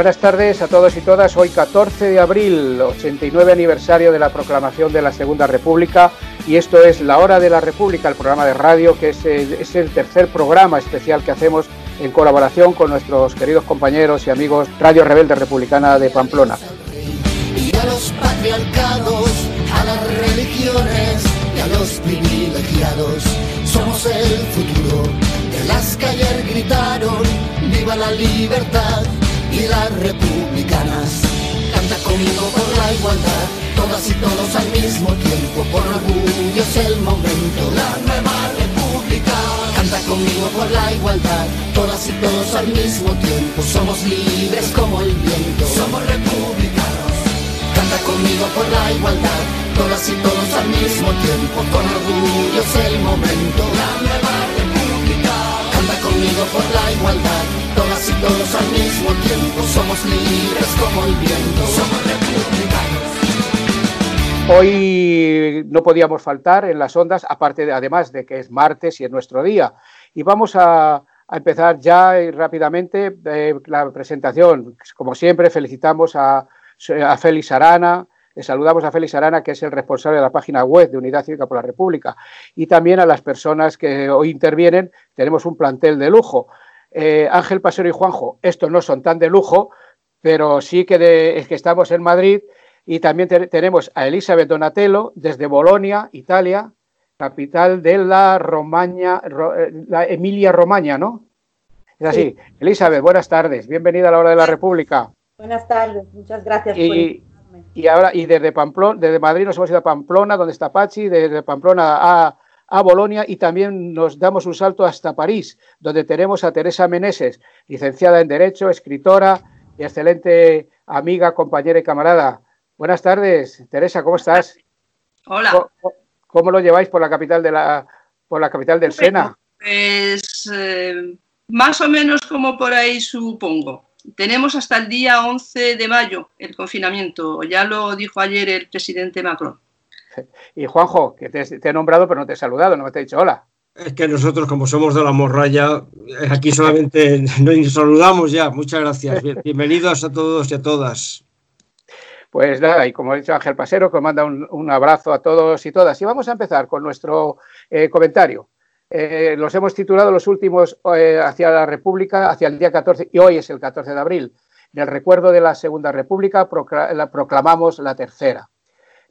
Buenas tardes a todos y todas. Hoy 14 de abril, 89 aniversario de la proclamación de la Segunda República y esto es La Hora de la República, el programa de radio que es el, es el tercer programa especial que hacemos en colaboración con nuestros queridos compañeros y amigos Radio Rebelde Republicana de Pamplona. Y a los patriarcados, a las religiones y a los privilegiados, somos el futuro de las que ayer gritaron, viva la libertad y las republicanas. Canta conmigo por la igualdad, todas y todos al mismo tiempo, por orgullo es el momento, la nueva república. Canta conmigo por la igualdad, todas y todos al mismo tiempo, somos libres como el viento, somos republicanos. Canta conmigo por la igualdad, todas y todos al mismo tiempo, con orgullo es el momento, la nueva república. Hoy no podíamos faltar en las ondas, aparte de, además de que es martes y es nuestro día. Y vamos a, empezar ya eh, rápidamente eh, la presentación. Como siempre, felicitamos a, a Félix Arana, saludamos a Félix Arana, que es el responsable de la página web de Unidad Cívica por la República, y también a las personas que hoy intervienen. Tenemos un plantel de lujo. Eh, Ángel Pasero y Juanjo, estos no son tan de lujo, pero sí que, de, es que estamos en Madrid y también te, tenemos a Elizabeth Donatello desde Bolonia, Italia, capital de la Romaña, ro, la Emilia Romagna, ¿no? Es así. Sí. Elizabeth, buenas tardes. Bienvenida a la hora de la República. Buenas tardes, muchas gracias y, por. Y ahora, y desde Pamplona, desde Madrid nos hemos ido a Pamplona, donde está Pachi, desde Pamplona a, a Bolonia y también nos damos un salto hasta París, donde tenemos a Teresa Meneses, licenciada en Derecho, escritora y excelente amiga, compañera y camarada. Buenas tardes, Teresa, ¿cómo estás? Hola. ¿Cómo, cómo lo lleváis por la capital de la por la capital del Sena? Pues eh, más o menos como por ahí supongo. Tenemos hasta el día 11 de mayo el confinamiento, ya lo dijo ayer el presidente Macron. Y Juanjo, que te, te, he nombrado pero no te he saludado, no me te he dicho hola. Es que nosotros, como somos de la morralla, aquí solamente nos saludamos ya. Muchas gracias. Bienvenidos a todos y a todas. Pues nada, y como ha dicho Ángel Pasero, que manda un, un, abrazo a todos y todas. Y vamos a empezar con nuestro eh, comentario. Eh, los hemos titulado los últimos eh, hacia la República, hacia el día 14, y hoy es el 14 de abril. En el recuerdo de la Segunda República procl la proclamamos la tercera.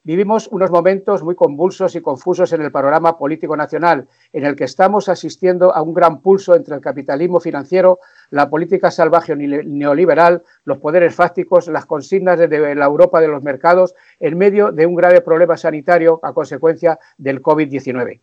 Vivimos unos momentos muy convulsos y confusos en el panorama político nacional, en el que estamos asistiendo a un gran pulso entre el capitalismo financiero, la política salvaje neoliberal, los poderes fácticos, las consignas de la Europa de los mercados, en medio de un grave problema sanitario a consecuencia del COVID-19.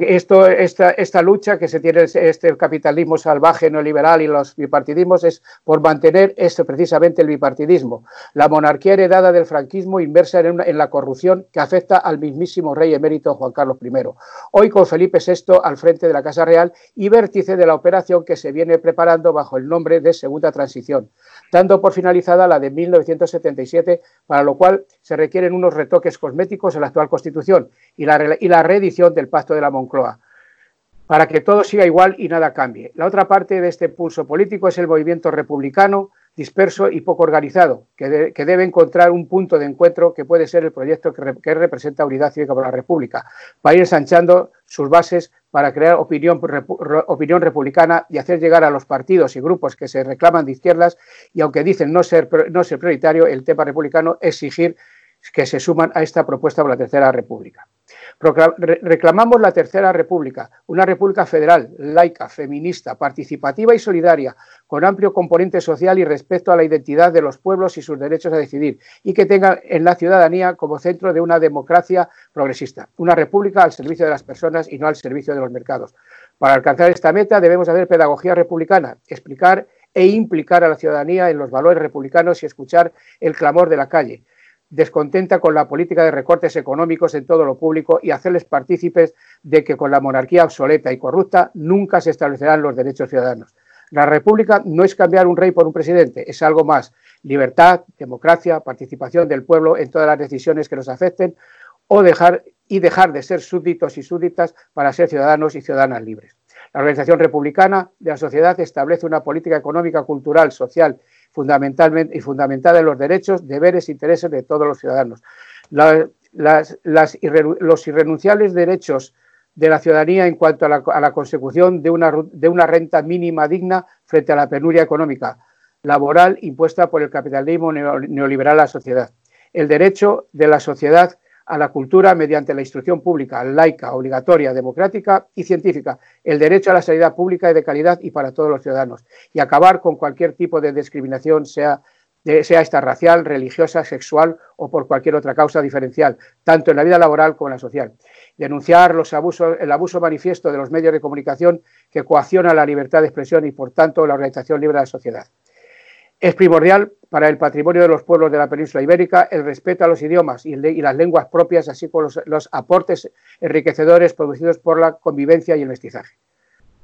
Esto, esta, lucha que se tiene este capitalismo salvaje neoliberal y los bipartidismos es por mantener esto precisamente el bipartidismo, la monarquía heredada del franquismo una, en la corrupción que afecta al mismísimo rey emérito Juan Carlos I. Hoy con Felipe VI al frente de la Casa Real y vértice de la operación que se viene preparando bajo el nombre de Segunda Transición, dando por finalizada la de 1977, para lo cual se requieren unos retoques cosméticos en la actual Constitución y la, y la reedición del Pacto de la Moncloa para que todo siga igual y nada cambie. La otra parte de este pulso político es el movimiento republicano disperso y poco organizado, que, que, debe encontrar un punto de encuentro que puede ser el proyecto que, que representa Unidad Cívica por la República, para ir ensanchando sus bases para crear opinión, opinión republicana y hacer llegar a los partidos y grupos que se reclaman de izquierdas y aunque dicen no ser, no ser prioritario el tema republicano, exigir que se suman a esta propuesta por la Tercera República. Reclamamos la Tercera República, una república federal, laica, feminista, participativa y solidaria, con amplio componente social y respeto a la identidad de los pueblos y sus derechos a decidir, y que tenga en la ciudadanía como centro de una democracia progresista, una república al servicio de las personas y no al servicio de los mercados. Para alcanzar esta meta debemos hacer pedagogía republicana, explicar e implicar a la ciudadanía en los valores republicanos y escuchar el clamor de la calle descontenta con la política de recortes económicos en todo lo público y hacerles partícipes de que con la monarquía obsoleta y corrupta nunca se establecerán los derechos ciudadanos. La República no es cambiar un rey por un presidente, es algo más. Libertad, democracia, participación del pueblo en todas las decisiones que nos afecten o dejar y dejar de ser súbditos y súbditas para ser ciudadanos y ciudadanas libres. La Organización Republicana de la Sociedad establece una política económica, cultural, social fundamentalmente y fundamentada en los derechos, deberes e intereses de todos los ciudadanos. los irrenunciables derechos de la ciudadanía en cuanto a la, consecución de una, de una renta mínima digna frente a la penuria económica laboral impuesta por el capitalismo neoliberal a la sociedad. El derecho de la sociedad a la cultura mediante la instrucción pública, laica, obligatoria, democrática y científica, el derecho a la sanidad pública y de calidad y para todos los ciudadanos, y acabar con cualquier tipo de discriminación, sea, sea esta racial, religiosa, sexual o por cualquier otra causa diferencial, tanto en la vida laboral como en la social. Denunciar los abusos, el abuso manifiesto de los medios de comunicación que coacciona la libertad de expresión y, por tanto, la organización libre de la sociedad. Es primordial para el patrimonio de los pueblos de la península ibérica el respeto a los idiomas y, las lenguas propias, así como los, aportes enriquecedores producidos por la convivencia y el mestizaje.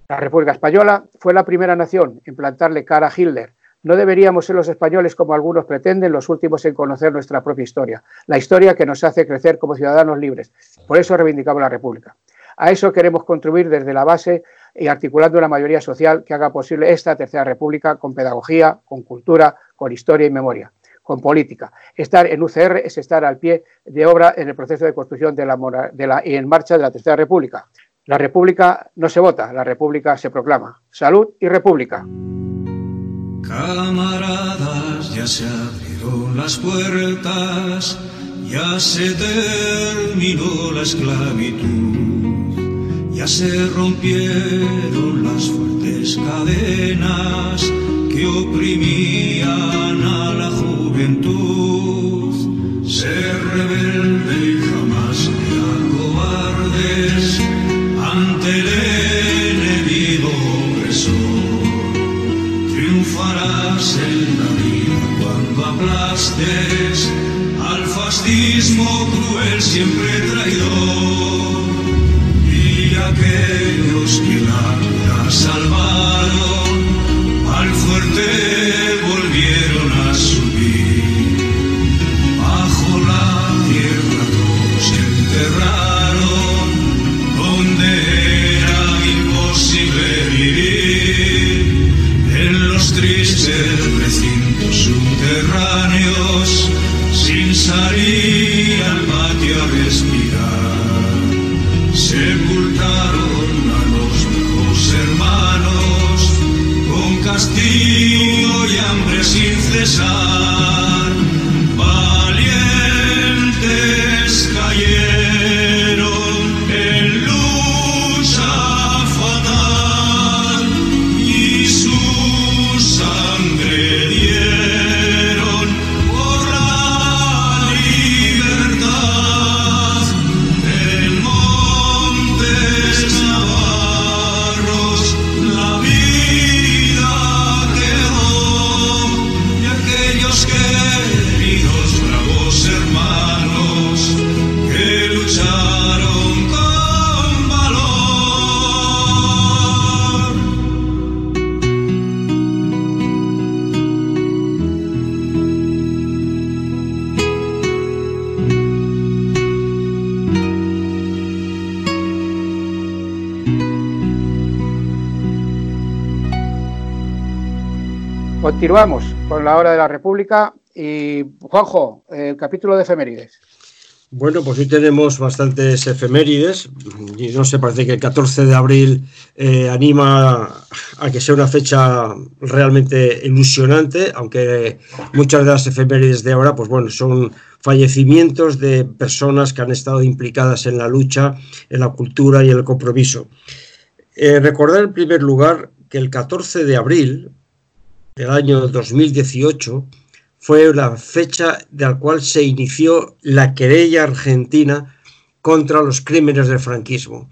La República Española fue la primera nación en plantarle cara a Hitler. No deberíamos ser los españoles, como algunos pretenden, los últimos en conocer nuestra propia historia, la historia que nos hace crecer como ciudadanos libres. Por eso reivindicamos la República. A eso queremos contribuir desde la base y articulando una mayoría social que haga posible esta tercera república con pedagogía, con cultura, con historia y memoria, con política. Estar en UCR es estar al pie de obra en el proceso de construcción de la, y en marcha de la tercera república. La república no se vota, la república se proclama. Salud y república. Camaradas, ya se abrieron las puertas, ya se terminó la esclavitud ya se rompieron las fuertes cadenas que oprimían a la juventud. Ser rebelde y jamás sea cobardes ante el enemigo opresor. Triunfarás en la vida cuando aplastes al fascismo cruel siempre traidor aquellos que la salvaron, al fuerte volvieron Continuamos con la hora de la República y Juanjo, el capítulo de efemérides. Bueno, pues hoy tenemos bastantes efemérides y no sé, parece que el 14 de abril eh, anima a que sea una fecha realmente ilusionante, aunque muchas de las efemérides de ahora, pues bueno, son fallecimientos de personas que han estado implicadas en la lucha, en la cultura y el compromiso. Eh, recordar en primer lugar que el 14 de abril del año 2018 fue la fecha de la cual se inició la querella argentina contra los crímenes del franquismo.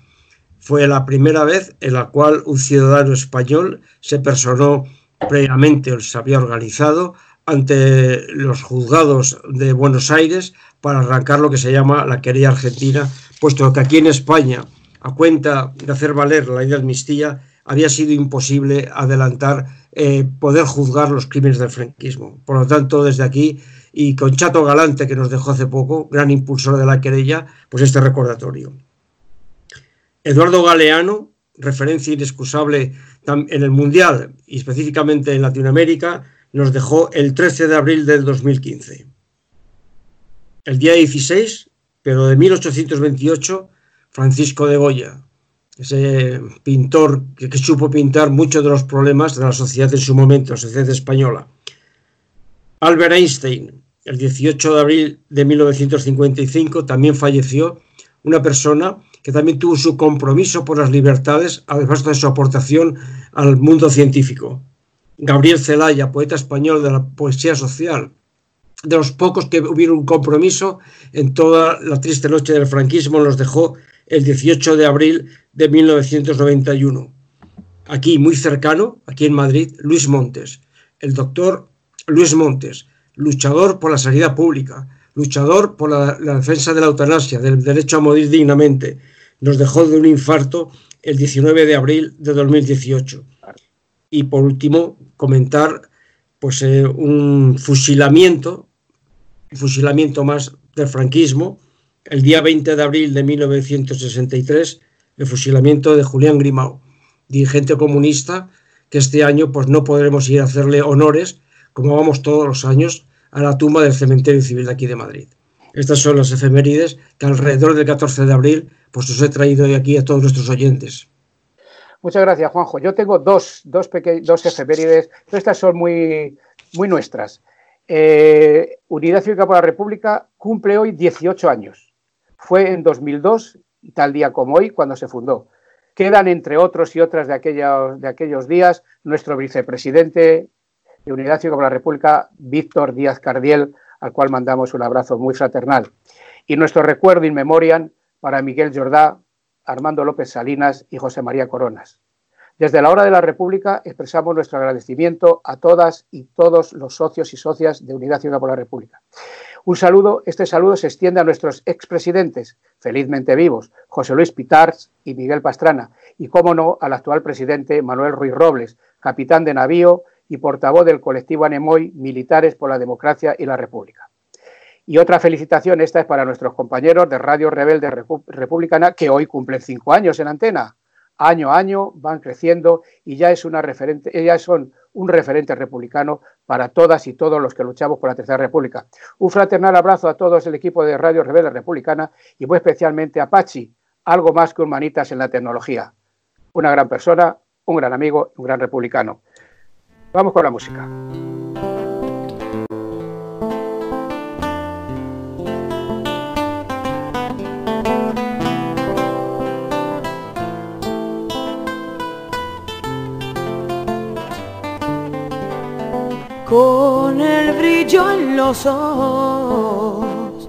Fue la primera vez en la cual un ciudadano español se personó previamente o se había organizado ante los juzgados de Buenos Aires para arrancar lo que se llama la querella argentina, puesto que aquí en España, a cuenta de hacer valer la ley de amnistía, había sido imposible adelantar, eh, poder juzgar los crímenes del franquismo. Por lo tanto, desde aquí, y con Chato Galante, que nos dejó hace poco, gran impulsor de la querella, pues este recordatorio. Eduardo Galeano, referencia inexcusable en el Mundial y específicamente en Latinoamérica, nos dejó el 13 de abril del 2015. El día 16, pero de 1828, Francisco de Goya, ese pintor que, supo pintar muchos de los problemas de la sociedad en su momento, la sociedad española. Albert Einstein, el 18 de abril de 1955, también falleció, una persona que también tuvo su compromiso por las libertades, además de su aportación al mundo científico. Gabriel Celaya, poeta español de la poesía social, de los pocos que hubieron un compromiso en toda la triste noche del franquismo, nos dejó el 18 de abril de 1991. Aquí, muy cercano, aquí en Madrid, Luis Montes, el doctor Luis Montes, luchador por la sanidad pública, luchador por la, defensa de la eutanasia, del derecho a morir dignamente, nos dejó de un infarto el 19 de abril de 2018. Y por último, comentar pues, eh, un fusilamiento, un fusilamiento más del franquismo, el día 20 de abril de 1963, el fusilamiento de Julián Grimao, dirigente comunista, que este año pues, no podremos ir a hacerle honores, como vamos todos los años, a la tumba del cementerio civil de aquí de Madrid. Estas son las efemérides que alrededor del 14 de abril pues os he traído hoy aquí a todos nuestros oyentes. Muchas gracias, Juanjo. Yo tengo dos, dos, dos efemérides, estas son muy, muy nuestras. Eh, Unidad Cívica por la República cumple hoy 18 años. Fue en 2002, tal día como hoy, cuando se fundó. Quedan, entre otros y otras de aquellos, de aquellos días, nuestro vicepresidente de Unidad Cívica por la República, Víctor Díaz Cardiel, al cual mandamos un abrazo muy fraternal. Y nuestro recuerdo in memoriam para Miguel Jordá, Armando López Salinas y José María Coronas. Desde la hora de la República expresamos nuestro agradecimiento a todas y todos los socios y socias de Unidad Ciudadana por la República. Un saludo, este saludo se extiende a nuestros expresidentes, felizmente vivos, José Luis Pitars y Miguel Pastrana, y, cómo no, al actual presidente Manuel Ruiz Robles, capitán de navío y portavoz del colectivo Anemoy, Militares por la Democracia y la República. Y otra felicitación, esta es para nuestros compañeros de Radio Rebelde Republicana, que hoy cumplen cinco años en antena. Año a año van creciendo y ya, es una referente, ya son un referente republicano para todas y todos los que luchamos por la Tercera República. Un fraternal abrazo a todos el equipo de Radio Rebelde Republicana y muy especialmente a Pachi, algo más que un manitas en la tecnología. Una gran persona, un gran amigo, un gran republicano. Vamos con la música. Con el brillo en los ojos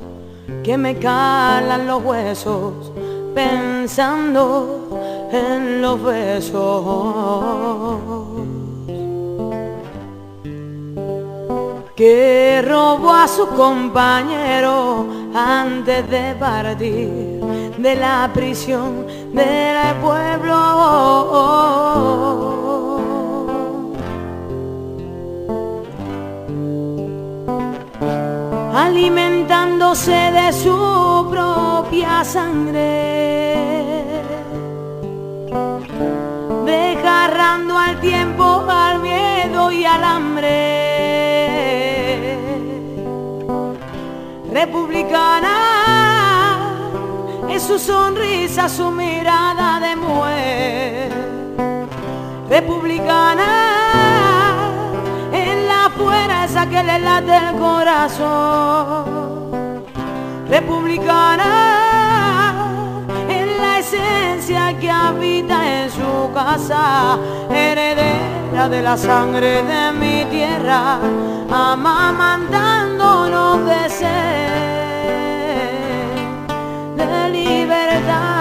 que me calan los huesos pensando en los besos. Que robó a su compañero antes de partir de la prisión del pueblo alimentándose de su propia sangre, desgarrando al tiempo, al miedo y al hambre. Republicana es su sonrisa, su mirada de mujer. Republicana fuera esa que le late el corazón. Republicana en la esencia que habita en su casa, heredera de la sangre de mi tierra, amamantándonos de ser de libertad.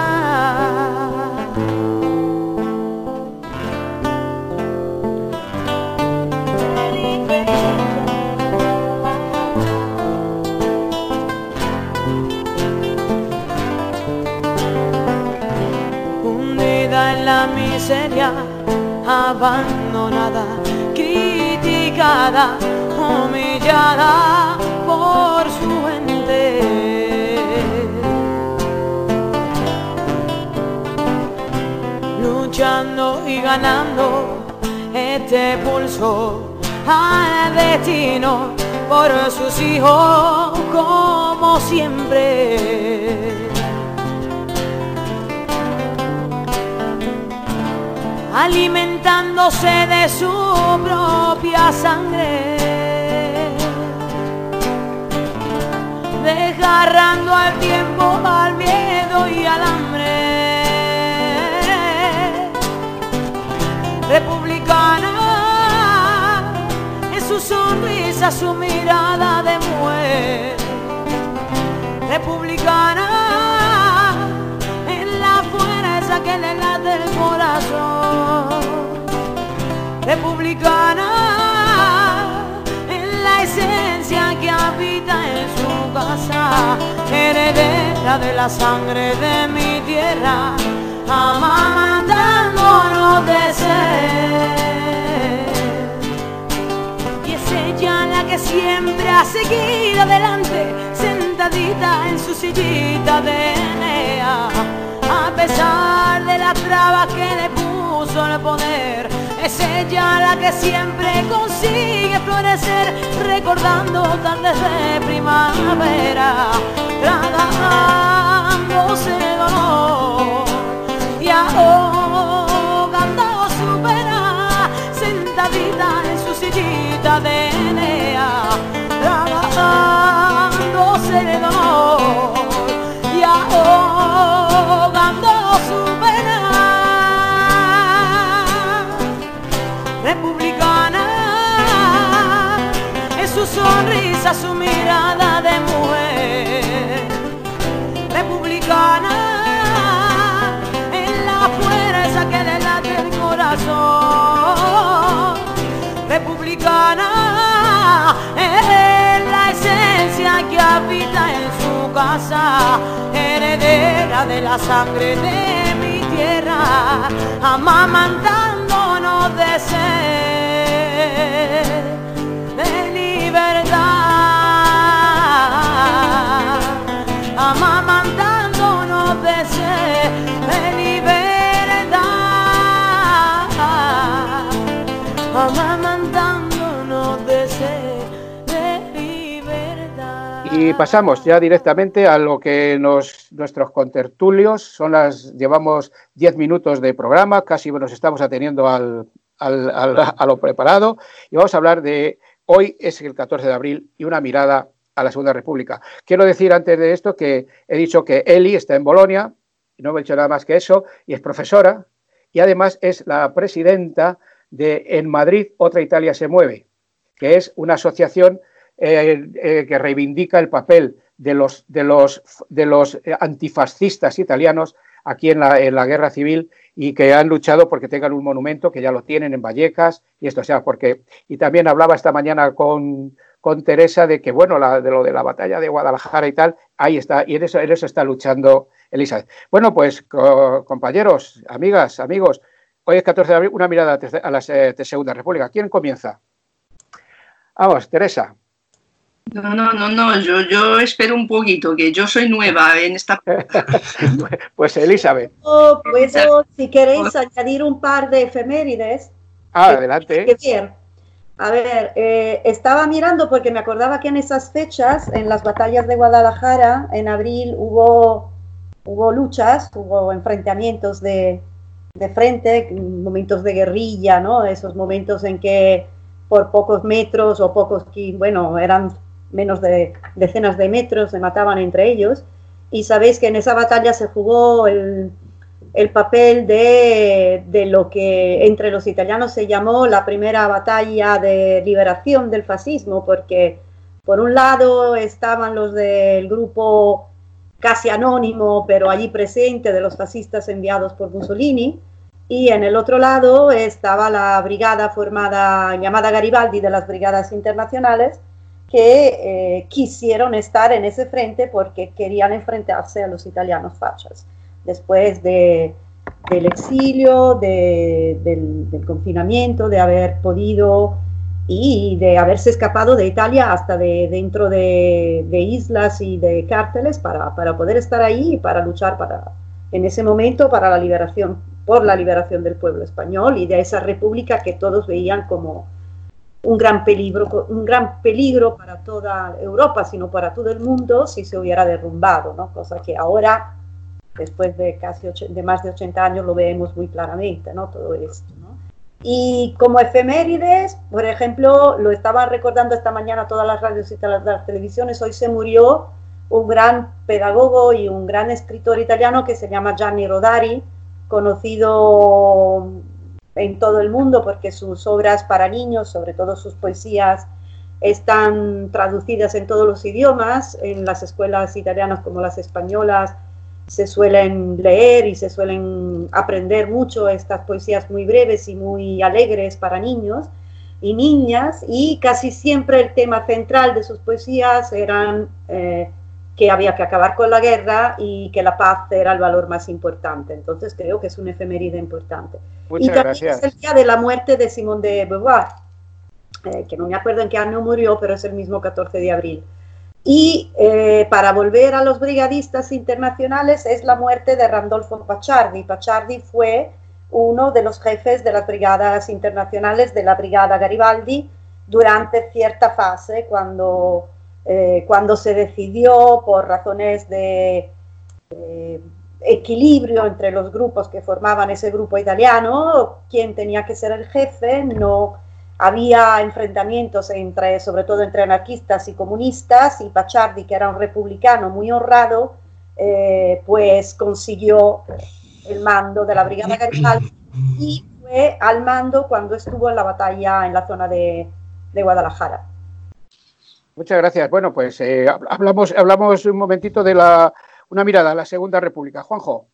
Miseria abandonada, criticada, humillada por su gente. Luchando y ganando este pulso al destino por sus hijos como siempre. Alimentándose de su propia sangre, desgarrando al tiempo, al miedo y al hambre. Republicana, es su sonrisa, su mirada de mujer. Republicana, en la fuerza que le late el corazón. Republicana, en la esencia que habita en su casa, heredera de la sangre de mi tierra, amamantándonos de ser. Y es ella la que siempre ha seguido adelante, sentadita en su sillita de Enea, a pesar de las trabas que le puso el poder. Es ella la que siempre consigue florecer, recordando tardes de primavera, tragándose el dolor y ahogando su pena, sentadita en su sillita de sonrisa, su mirada de mujer. Republicana en la fuerza que le late el corazón. Republicana es la esencia que habita en su casa, heredera de la sangre de mi tierra, amamantándonos de ser Y pasamos ya directamente a lo que nos, nuestros contertulios son las, llevamos 10 minutos de programa, casi nos estamos ateniendo al, al- a lo preparado y vamos a hablar de hoy es el 14 de abril y una mirada a la Segunda República. Quiero decir antes de esto que he dicho que Eli está en Bolonia, no he dicho nada más que eso, y es profesora y además es la presidenta de En Madrid Otra Italia se mueve, que es una asociación eh, eh, que reivindica el papel de los, de los, de los eh, antifascistas italianos aquí en la, en la guerra civil y que han luchado porque tengan un monumento, que ya lo tienen en Vallecas, y esto o sea, porque, y también hablaba esta mañana con, con Teresa de que, bueno, la, de lo de la batalla de Guadalajara y tal, ahí está, y en eso, en eso está luchando Elizabeth. Bueno, pues co- compañeros, amigas, amigos, hoy es 14 de abril, una mirada a la se- Segunda República. ¿Quién comienza? Vamos, Teresa. No, no, no, no, yo, yo espero un poquito, que yo soy nueva en esta... Pues Elizabeth. Yo puedo, si queréis, añadir un par de efemérides. Ah, que adelante. que ver. A ver, eh, estaba mirando porque me acordaba que en esas fechas, en las batallas de Guadalajara, en abril hubo, hubo luchas, hubo enfrentamientos de, de frente, momentos de guerrilla, ¿no? Esos momentos en que por pocos metros o pocos, bueno, eran menos de decenas de metros, se mataban entre ellos. Y sabéis que en esa batalla se jugó el, el papel de, de lo que entre los italianos se llamó la primera batalla de liberación del fascismo, porque por un lado estaban los del grupo casi anónimo, pero allí presente, de los fascistas enviados por Mussolini, y en el otro lado estaba la brigada formada, llamada Garibaldi, de las Brigadas Internacionales, que eh, quisieron estar en ese frente porque querían enfrentarse a los italianos fachas. Después de, del exilio, de- del, del confinamiento, de haber podido y de haberse escapado de Italia hasta de dentro de, islas y de cárceles para, para poder estar ahí y para luchar para, en ese momento para la liberación, por la liberación del pueblo español y de esa república que todos veían como un gran peligro, un gran peligro para toda Europa, sino para todo el mundo si se hubiera derrumbado, ¿no? Cosa que ahora, después de casi de más de 80 años, lo vemos muy claramente, ¿no? Todo esto. Y como efemérides, por ejemplo, lo estaba recordando esta mañana todas las radios y todas las televisiones, hoy se murió un gran pedagogo y un gran escritor italiano que se llama Gianni Rodari, conocido en todo el mundo porque sus obras para niños, sobre todo sus poesías, están traducidas en todos los idiomas, en las escuelas italianas como las españolas se suelen leer y se suelen aprender mucho estas poesías muy breves y muy alegres para niños y niñas. Y casi siempre el tema central de sus poesías eran eh, que había que acabar con la guerra y que la paz era el valor más importante. Entonces creo que es una efeméride importante. y Muchas también gracias. es el día de la muerte de Simone de Beauvoir, eh, que no me acuerdo en qué año murió, pero es el mismo 14 de abril. Y eh, para volver a los brigadistas internacionales es la muerte de Randolfo Pacciardi. Pacciardi fue uno de los jefes de las brigadas internacionales de la Brigada Garibaldi durante cierta fase, cuando, eh, cuando se decidió por razones de eh, equilibrio entre los grupos que formaban ese grupo italiano, quién tenía que ser el jefe, no había enfrentamientos entre, sobre todo entre anarquistas y comunistas, y Pacciardi, que era un republicano muy honrado, eh, pues consiguió el mando de la Brigada Garibaldi y fue al mando cuando estuvo en la batalla en la zona de, de Guadalajara. Muchas gracias. Bueno, pues eh, hablamos, hablamos un momentito de la, una mirada a la Segunda República. Juanjo.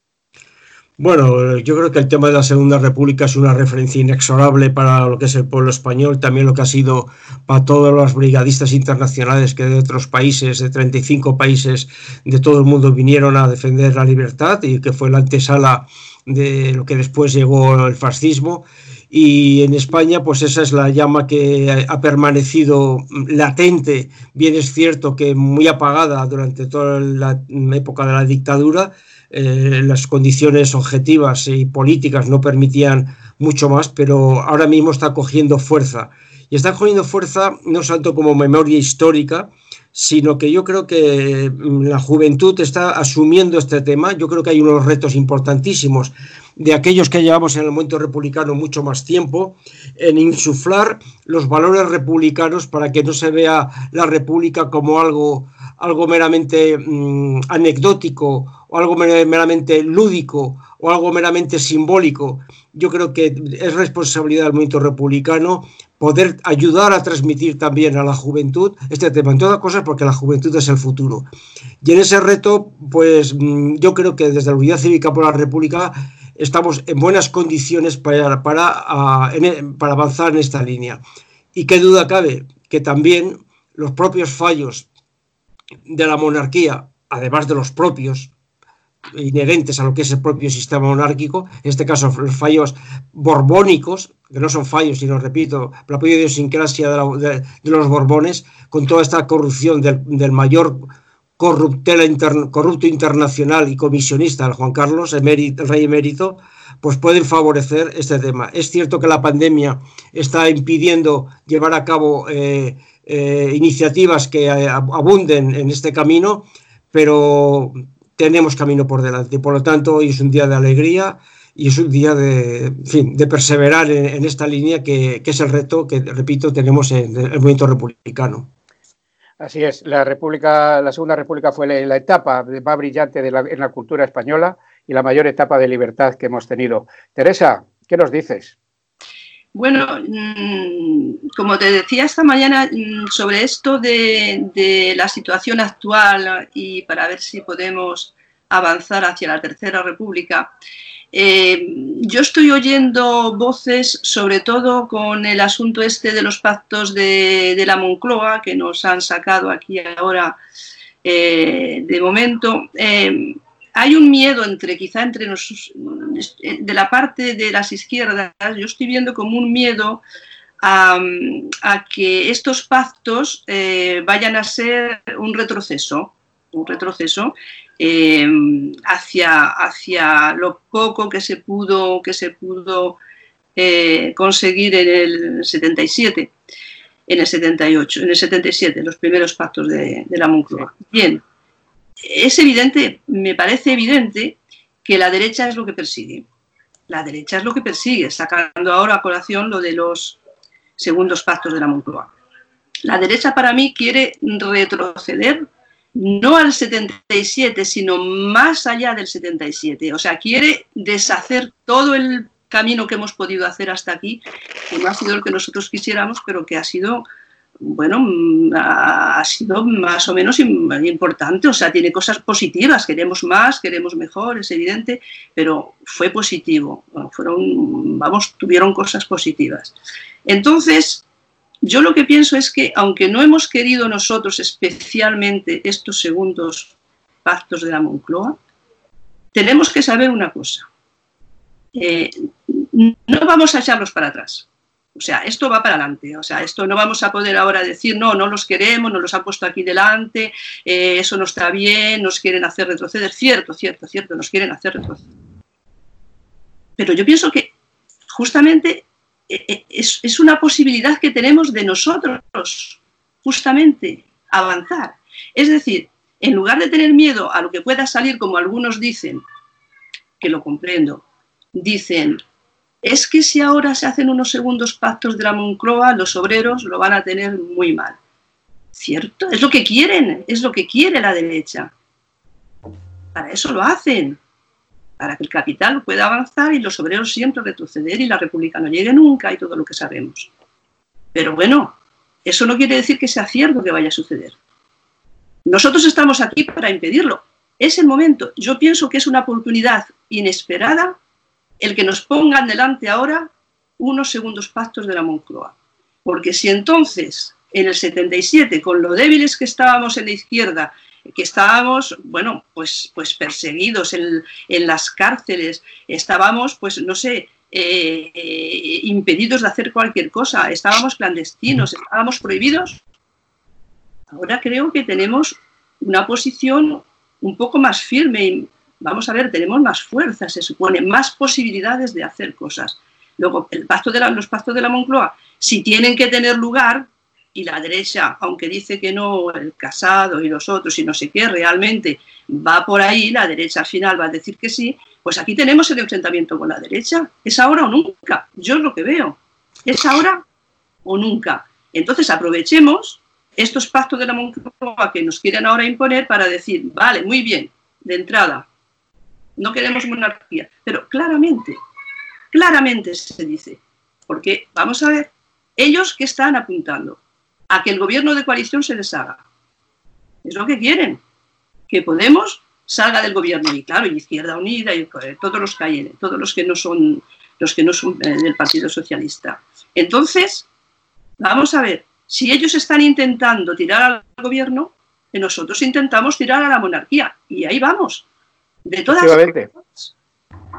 Bueno, yo creo que el tema de la Segunda República es una referencia inexorable para lo que es el pueblo español, también lo que ha sido para todos los brigadistas internacionales que de otros países, de 35 países de todo el mundo vinieron a defender la libertad y que fue la antesala de lo que después llegó el fascismo. Y en España, pues esa es la llama que ha permanecido latente, bien es cierto que muy apagada durante toda la época de la dictadura, eh, las condiciones objetivas y políticas no permitían mucho más, pero ahora mismo está cogiendo fuerza. Y está cogiendo fuerza no tanto como memoria histórica, sino que yo creo que la juventud está asumiendo este tema. Yo creo que hay unos retos importantísimos de aquellos que llevamos en el momento republicano mucho más tiempo, en insuflar los valores republicanos para que no se vea la república como algo, algo meramente mmm, anecdótico o algo meramente lúdico o algo meramente simbólico. Yo creo que es responsabilidad del movimiento republicano poder ayudar a transmitir también a la juventud este tema, en todas cosas porque la juventud es el futuro. Y en ese reto, pues yo creo que desde la Unidad Cívica por la República estamos en buenas condiciones para, para, para avanzar en esta línea. Y qué duda cabe que también los propios fallos de la monarquía, además de los propios inherentes a lo que es el propio sistema monárquico, en este caso los fallos borbónicos, que no son fallos, sino, repito, la propia idiosincrasia de, de, los borbones, con toda esta corrupción del, del mayor inter, corrupto internacional y comisionista, el Juan Carlos, el rey emérito, pues pueden favorecer este tema. Es cierto que la pandemia está impidiendo llevar a cabo eh, eh, iniciativas que eh, abunden en este camino, pero tenemos camino por delante. Por lo tanto, hoy es un día de alegría y es un día de, en fin, de perseverar en, esta línea que, es el reto que, repito, tenemos en el movimiento republicano. Así es, la República, la Segunda República fue la, etapa más brillante en la cultura española y la mayor etapa de libertad que hemos tenido. Teresa, ¿qué nos dices? Bueno, como te decía esta mañana sobre esto de, la situación actual y para ver si podemos avanzar hacia la Tercera República, eh, yo estoy oyendo voces, sobre todo con el asunto este de los pactos de, de la Moncloa, que nos han sacado aquí ahora eh, de momento. Eh, hay un miedo entre, quizá entre nosotros, de la parte de las izquierdas, yo estoy viendo como un miedo a, a que estos pactos eh, vayan a ser un retroceso, un retroceso eh, hacia, hacia lo poco que se pudo, que se pudo eh, conseguir en el 77, en el 78, en el 77, los primeros pactos de, de la Moncloa. Bien, es evidente, me parece evidente que la derecha es lo que persigue. La derecha es lo que persigue, sacando ahora a colación lo de los segundos pactos de la Moncloa. La derecha para mí quiere retroceder no al 77, sino más allá del 77. O sea, quiere deshacer todo el camino que hemos podido hacer hasta aquí, que no ha sido el que nosotros quisiéramos, pero que ha sido bueno, mm, ha sido más o menos importante, o sea, tiene cosas positivas, queremos más, queremos mejor, es evidente, pero fue positivo, fueron, vamos, tuvieron cosas positivas. Entonces, yo lo que pienso es que, aunque no hemos querido nosotros especialmente estos segundos pactos de la Moncloa, tenemos que saber una cosa. Eh, no vamos a echarlos para atrás. O sea, esto va para adelante. O sea, esto no vamos a poder ahora decir, no, no los queremos, no los han puesto aquí delante, eh, eso no está bien, nos quieren hacer retroceder. Cierto, cierto, cierto, nos quieren hacer retroceder. Pero yo pienso que justamente eh, eh, es, es una posibilidad que tenemos de nosotros, justamente, avanzar. Es decir, en lugar de tener miedo a lo que pueda salir, como algunos dicen, que lo comprendo, dicen, es que si ahora se hacen unos segundos pactos de la Moncloa, los obreros lo van a tener muy mal. ¿Cierto? Es lo que quieren, es lo que quiere la derecha. Para eso lo hacen, para que el capital pueda avanzar y los obreros siempre retroceder y la república no llegue nunca y todo lo que sabemos. Pero bueno, eso no quiere decir que sea cierto que vaya a suceder. Nosotros estamos aquí para impedirlo. Es el momento. Yo pienso que es una oportunidad inesperada el que nos pongan delante ahora unos segundos pactos de la Moncloa. Porque si entonces, en el 77, con lo débiles que estábamos en la izquierda, que estábamos, bueno, pues, pues perseguidos en, en las cárceles, estábamos, pues no sé, eh, impedidos de hacer cualquier cosa, estábamos clandestinos, estábamos prohibidos, ahora creo que tenemos una posición un poco más firme vamos a ver, tenemos más fuerza, se supone, más posibilidades de hacer cosas. Luego, el pacto de los pactos de la Moncloa, si tienen que tener lugar, y la derecha, aunque dice que no, el casado y los otros y no sé qué, realmente va por ahí, la derecha al final va a decir que sí, pues aquí tenemos el enfrentamiento con la derecha. ¿Es ahora o nunca? Yo es lo que veo. ¿Es ahora o nunca? Entonces aprovechemos estos pactos de la Moncloa que nos quieren ahora imponer para decir, vale, muy bien, de entrada, no queremos monarquía, pero claramente, claramente se dice, porque vamos a ver, ellos que están apuntando a que el gobierno de coalición se deshaga, es lo que quieren, que Podemos salga del gobierno y claro, y Izquierda Unida y todos los que todos los que no son los que no son eh, del Partido Socialista. Entonces, vamos a ver, si ellos están intentando tirar al gobierno, nosotros intentamos tirar a la monarquía y ahí vamos. De todas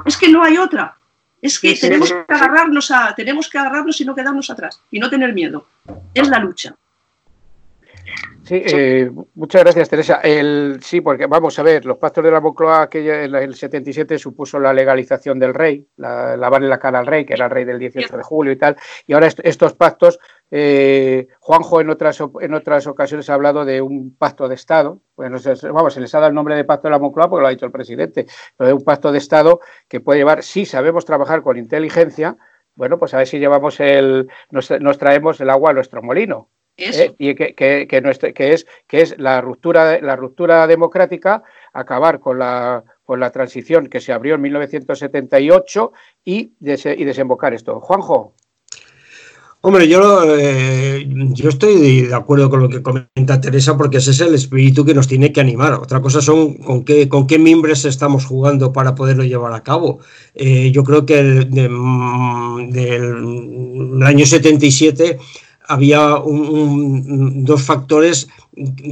Es que no hay otra. Es que Sí, tenemos sí, que agarrarnos a, tenemos que agarrarnos y no quedarnos atrás y no tener miedo. Es la lucha. Sí, eh, muchas gracias, Teresa. El, sí, porque vamos a ver, los pactos de la Moncloa, que en el 77 supuso la legalización del rey, la, lavarle la cara al rey, que era el rey del 18 de julio y tal, y ahora est- estos pactos, eh, Juanjo en otras, en otras ocasiones ha hablado de un pacto de Estado, bueno, vamos, se les ha dado el nombre de pacto de la Moncloa porque lo ha dicho el presidente, pero de un pacto de Estado que puede llevar, si sabemos trabajar con inteligencia, bueno, pues a ver si llevamos el, nos, nos traemos el agua a nuestro molino. Eso. Eh, y que, que- que nuestra- que es, que es la, ruptura, la ruptura democrática, acabar con la, con la transición que se abrió en 1978 y, dese- y desembocar esto. Juanjo, Hombre, yo, eh, yo estoy de acuerdo con lo que comenta Teresa porque ese es el espíritu que nos tiene que animar. Otra cosa son con qué, con qué mimbres estamos jugando para poderlo llevar a cabo. Eh, yo creo que el- de- mm, del año 77 había un- un- dos factores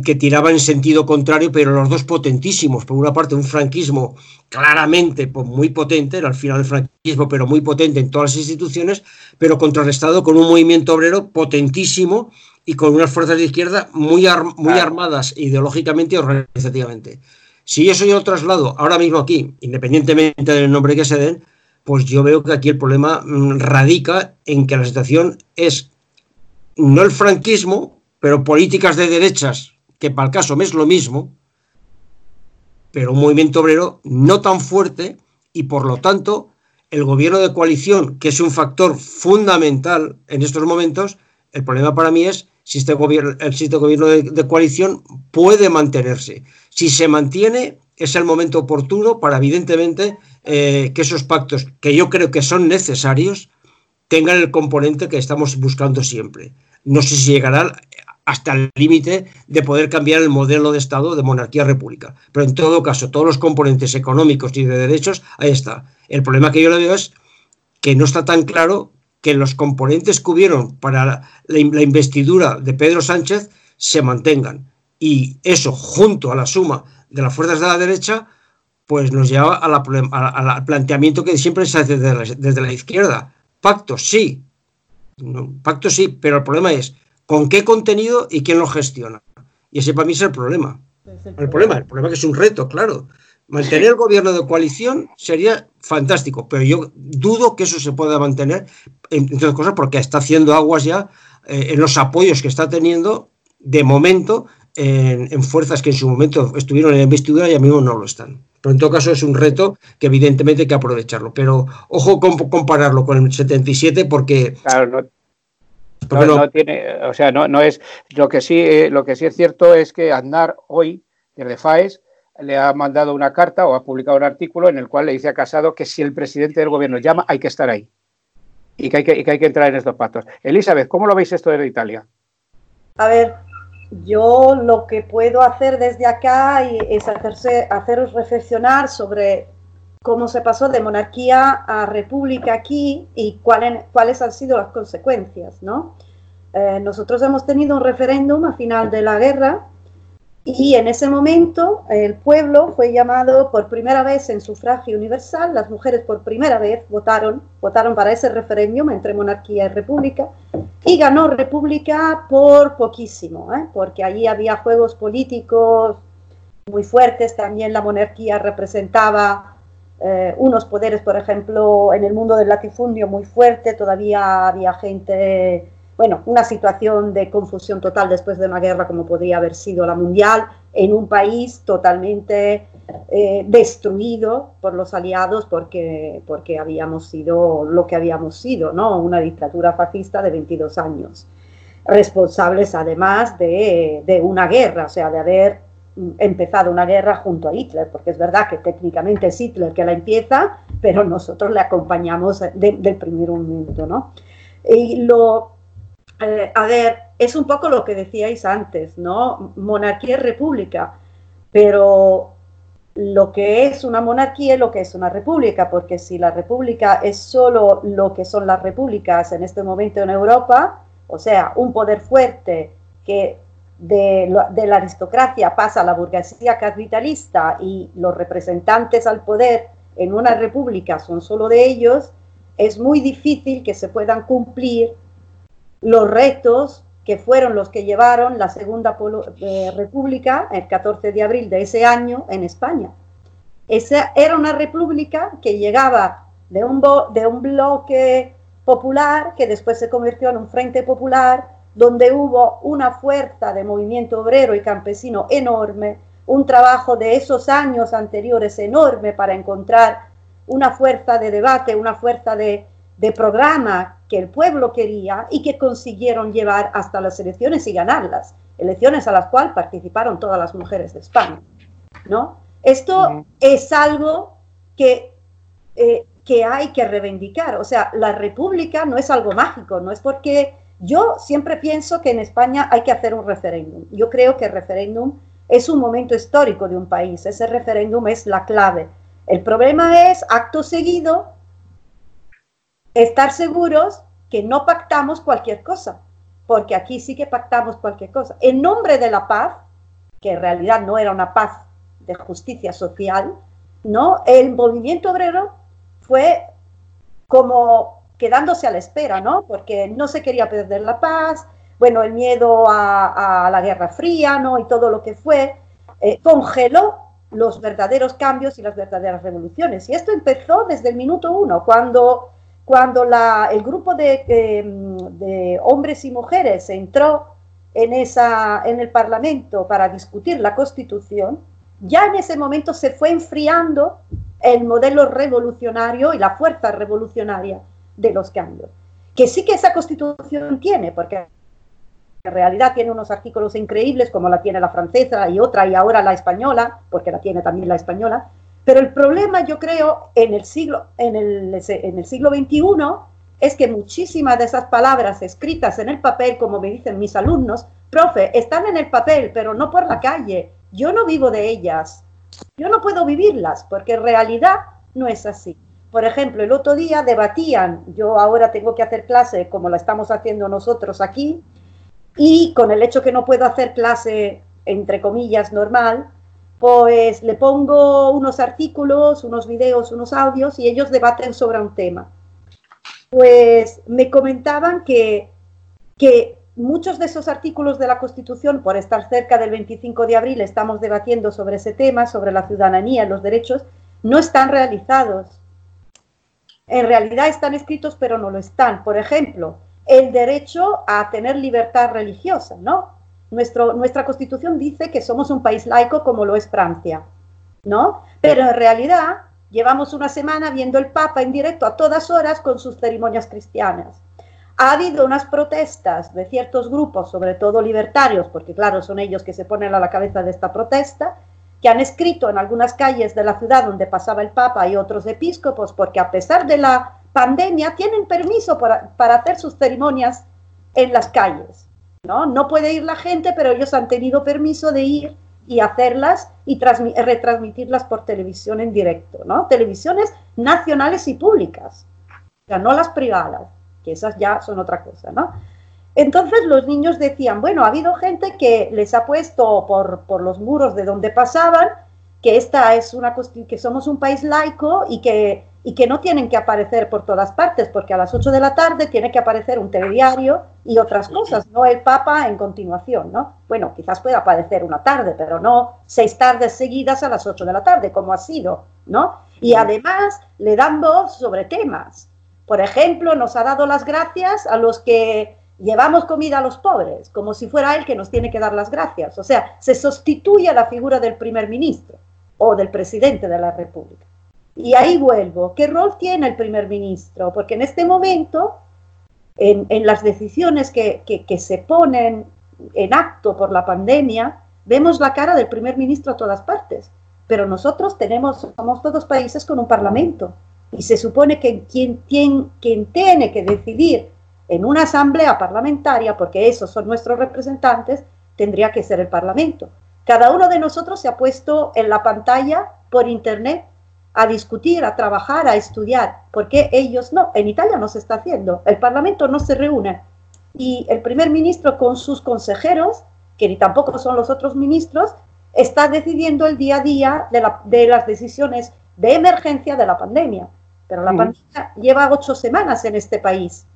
que tiraban en sentido contrario, pero los dos potentísimos. Por una parte, un franquismo claramente pues, muy potente, era al final del franquismo, pero muy potente en todas las instituciones, pero contrarrestado con un movimiento obrero potentísimo y con unas fuerzas de izquierda muy, ar- muy Claro. armadas ideológicamente y organizativamente. Si eso yo lo traslado ahora mismo aquí, independientemente del nombre que se den, pues yo veo que aquí el problema mm, radica en que la situación es no el franquismo, pero políticas de derechas, que para el caso me es lo mismo, pero un movimiento obrero no tan fuerte y por lo tanto el gobierno de coalición, que es un factor fundamental en estos momentos, el problema para mí es si este gobierno, este gobierno de, de coalición puede mantenerse. Si se mantiene, es el momento oportuno para, evidentemente, eh, que esos pactos, que yo creo que son necesarios, tengan el componente que estamos buscando siempre. No sé si llegará hasta el límite de poder cambiar el modelo de Estado de monarquía-república. Pero en todo caso, todos los componentes económicos y de derechos, ahí está. El problema que yo le veo es que no está tan claro que los componentes que hubieron para la, investidura de Pedro Sánchez se mantengan. Y eso, junto a la suma de las fuerzas de la derecha, pues nos lleva al planteamiento que siempre se hace desde la, desde la izquierda. Pactos sí, no, pactos sí, pero el problema es con qué contenido y quién lo gestiona. Y ese para mí es el problema. Es el, el problema, el problema que es un reto, claro. Mantener el gobierno de coalición sería fantástico, pero yo dudo que eso se pueda mantener, entre otras cosas, porque está haciendo aguas ya eh, en los apoyos que está teniendo de momento en, en, fuerzas que en su momento estuvieron en la investidura y a mismo no lo están. Pero en todo caso es un reto que evidentemente hay que aprovecharlo. Pero ojo con compararlo con el 77 porque... Claro, no, porque no, no tiene, o sea, no, no es... Lo que, sí, eh, lo que sí es cierto es que Andar hoy, desde FAES, le ha mandado una carta o ha publicado un artículo en el cual le dice a Casado que si el presidente del gobierno llama hay que estar ahí y que hay que, y que, hay que entrar en estos pactos. Elizabeth, ¿cómo lo veis esto desde Italia? A ver, yo lo que puedo hacer desde acá es hacerse, haceros reflexionar sobre cómo se pasó de monarquía a república aquí y cuáles, cuáles han sido las consecuencias, ¿no? Eh, nosotros hemos tenido un referéndum a final de la guerra y en ese momento el pueblo fue llamado por primera vez en sufragio universal, las mujeres por primera vez votaron, votaron para ese referéndum entre monarquía y república y ganó república por poquísimo, ¿eh? porque allí había juegos políticos muy fuertes, también la monarquía representaba eh, unos poderes, por ejemplo, en el mundo del latifundio muy fuerte, todavía había gente bueno, una situación de confusión total después de una guerra como podría haber sido la mundial, en un país totalmente eh, destruido por los aliados porque, porque habíamos sido lo que habíamos sido, ¿no? Una dictadura fascista de 22 años, responsables además de, de una guerra, o sea, de haber empezado una guerra junto a Hitler, porque es verdad que técnicamente es Hitler que la empieza, pero nosotros le acompañamos de, del primer momento, ¿no? Y lo, eh, a ver, es un poco lo que decíais antes, ¿no? Monarquía y república, pero lo que es una monarquía es lo que es una república, porque si la república es solo lo que son las repúblicas en este momento en Europa, o sea, un poder fuerte que de, de la aristocracia pasa a la burguesía capitalista y los representantes al poder en una república son solo de ellos, es muy difícil que se puedan cumplir los retos que fueron los que llevaron la Segunda eh, República el 14 de abril de ese año en España. Esa era una república que llegaba de un, de un bloque popular que después se convirtió en un frente popular, donde hubo una fuerza de movimiento obrero y campesino enorme, un trabajo de esos años anteriores enorme para encontrar una fuerza de debate, una fuerza de, de programa que el pueblo quería y que consiguieron llevar hasta las elecciones y ganarlas, elecciones a las cuales participaron todas las mujeres de España, ¿no? Esto uh -huh. es algo que, eh, que hay que reivindicar, o sea, la república no es algo mágico, no es porque yo siempre pienso que en España hay que hacer un referéndum, yo creo que el referéndum es un momento histórico de un país, ese referéndum es la clave, el problema es, acto seguido, estar seguros que no pactamos cualquier cosa. porque aquí sí que pactamos cualquier cosa. En nombre de la paz, que en realidad no era una paz de justicia social, ¿no? El movimiento obrero fue como quedándose a la espera, ¿no? Porque no se quería perder la paz, bueno, el miedo a, la Guerra Fría, ¿no? Y todo lo que fue, eh, congeló los verdaderos cambios y las verdaderas revoluciones. Y esto empezó desde el minuto uno, cuando, cuando el grupo de, eh, de hombres y mujeres entró en, en el Parlamento para discutir la Constitución, ya en ese momento se fue enfriando el modelo revolucionario y la fuerza revolucionaria de los cambios. Que sí que esa constitución tiene, porque en realidad tiene unos artículos increíbles como la tiene la francesa y otra y ahora la española, porque la tiene también la española, pero el problema yo creo en el siglo, en el, en el siglo XXI es que muchísimas de esas palabras escritas en el papel, como me dicen mis alumnos, profe, están en el papel, pero no por la calle. Yo no vivo de ellas. Yo no puedo vivirlas, porque en realidad no es así. Por ejemplo, el otro día debatían, yo ahora tengo que hacer clase como la estamos haciendo nosotros aquí, y con el hecho que no puedo hacer clase, entre comillas, normal, pues le pongo unos artículos, unos videos, unos audios y ellos debaten sobre un tema. Pues me comentaban que, que muchos de esos artículos de la Constitución, por estar cerca del 25 de abril, estamos debatiendo sobre ese tema, sobre la ciudadanía, los derechos, no están realizados. En realidad están escritos, pero no lo están. Por ejemplo, el derecho a tener libertad religiosa, ¿no? Nuestro, nuestra Constitución dice que somos un país laico como lo es Francia, ¿no? Pero en realidad llevamos una semana viendo el Papa en directo a todas horas con sus ceremonias cristianas. Ha habido unas protestas de ciertos grupos, sobre todo libertarios, porque claro, son ellos que se ponen a la cabeza de esta protesta, que han escrito en algunas calles de la ciudad donde pasaba el Papa y otros episcopos, porque a pesar de la pandemia tienen permiso para, para hacer sus ceremonias en las calles. ¿No? no puede ir la gente, pero ellos han tenido permiso de ir y hacerlas y retransmitirlas por televisión en directo, ¿no? Televisiones nacionales y públicas, o sea, no las privadas, que esas ya son otra cosa, ¿no? Entonces los niños decían, bueno, ha habido gente que les ha puesto por, por los muros de donde pasaban que esta es una que somos un país laico y que y que no tienen que aparecer por todas partes, porque a las 8 de la tarde tiene que aparecer un telediario y otras cosas, no el Papa en continuación, ¿no? Bueno, quizás pueda aparecer una tarde, pero no seis tardes seguidas a las 8 de la tarde, como ha sido, ¿no? Y además le dan voz sobre temas. Por ejemplo, nos ha dado las gracias a los que llevamos comida a los pobres, como si fuera él que nos tiene que dar las gracias. O sea, se sustituye a la figura del primer ministro o del presidente de la República. Y ahí vuelvo. ¿Qué rol tiene el primer ministro? Porque en este momento, en, las decisiones que, que, se ponen en acto por la pandemia, vemos la cara del primer ministro a todas partes. Pero nosotros tenemos, somos todos países con un parlamento. Y se supone que quien, quien, quien tiene que decidir en una asamblea parlamentaria, porque esos son nuestros representantes, tendría que ser el parlamento. Cada uno de nosotros se ha puesto en la pantalla por internet a discutir, a trabajar, a estudiar. porque ellos no? En Italia no se está haciendo. El Parlamento no se reúne. Y el primer ministro con sus consejeros, que ni tampoco son los otros ministros, está decidiendo el día a día de, la, de las decisiones de emergencia de la pandemia. Pero la mm. pandemia lleva ocho semanas en este país.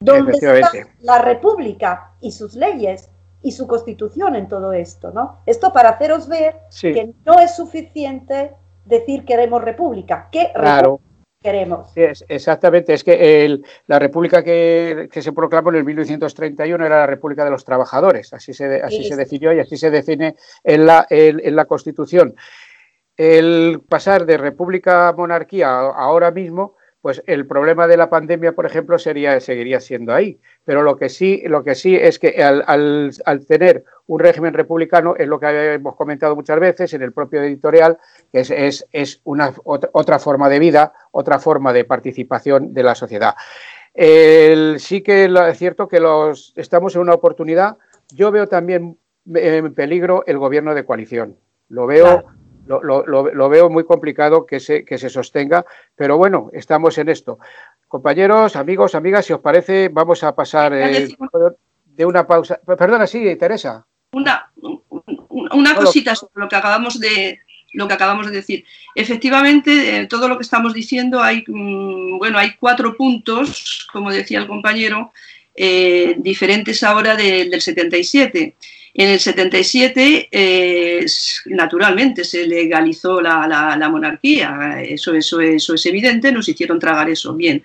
¿Dónde está la República y sus leyes y su constitución en todo esto? ¿no? Esto para haceros ver sí. que no es suficiente decir queremos república. ¿Qué claro. queremos? Sí, es, exactamente, es que el, la república que, que, se proclamó en el 1931 era la república de los trabajadores, así se, así sí. se definió y así se define en la, en, en la Constitución. El pasar de república a monarquía ahora mismo pues el problema de la pandemia, por ejemplo, sería, seguiría siendo ahí. Pero lo que sí, lo que sí es que al, tener un régimen republicano, es lo que hemos comentado muchas veces en el propio editorial, que es, es, es una otra, forma de vida, otra forma de participación de la sociedad. Sí que es cierto que los, estamos en una oportunidad. Yo veo también en peligro el gobierno de coalición. Lo veo. Lo, lo, lo, veo muy complicado que se, que se sostenga, pero bueno, estamos en esto. Compañeros, amigos, amigas, si os parece, vamos a pasar. Eh, de una pausa. Perdona, sí, Teresa. Una, una cosita sobre lo que acabamos de lo que acabamos de decir. Efectivamente, eh, todo lo que estamos diciendo hay mm, bueno, hay cuatro puntos, como decía el compañero, eh, diferentes ahora de- del 77. En el 77, eh, naturalmente, se legalizó la, monarquía. Eso, es evidente, nos hicieron tragar eso. Bien.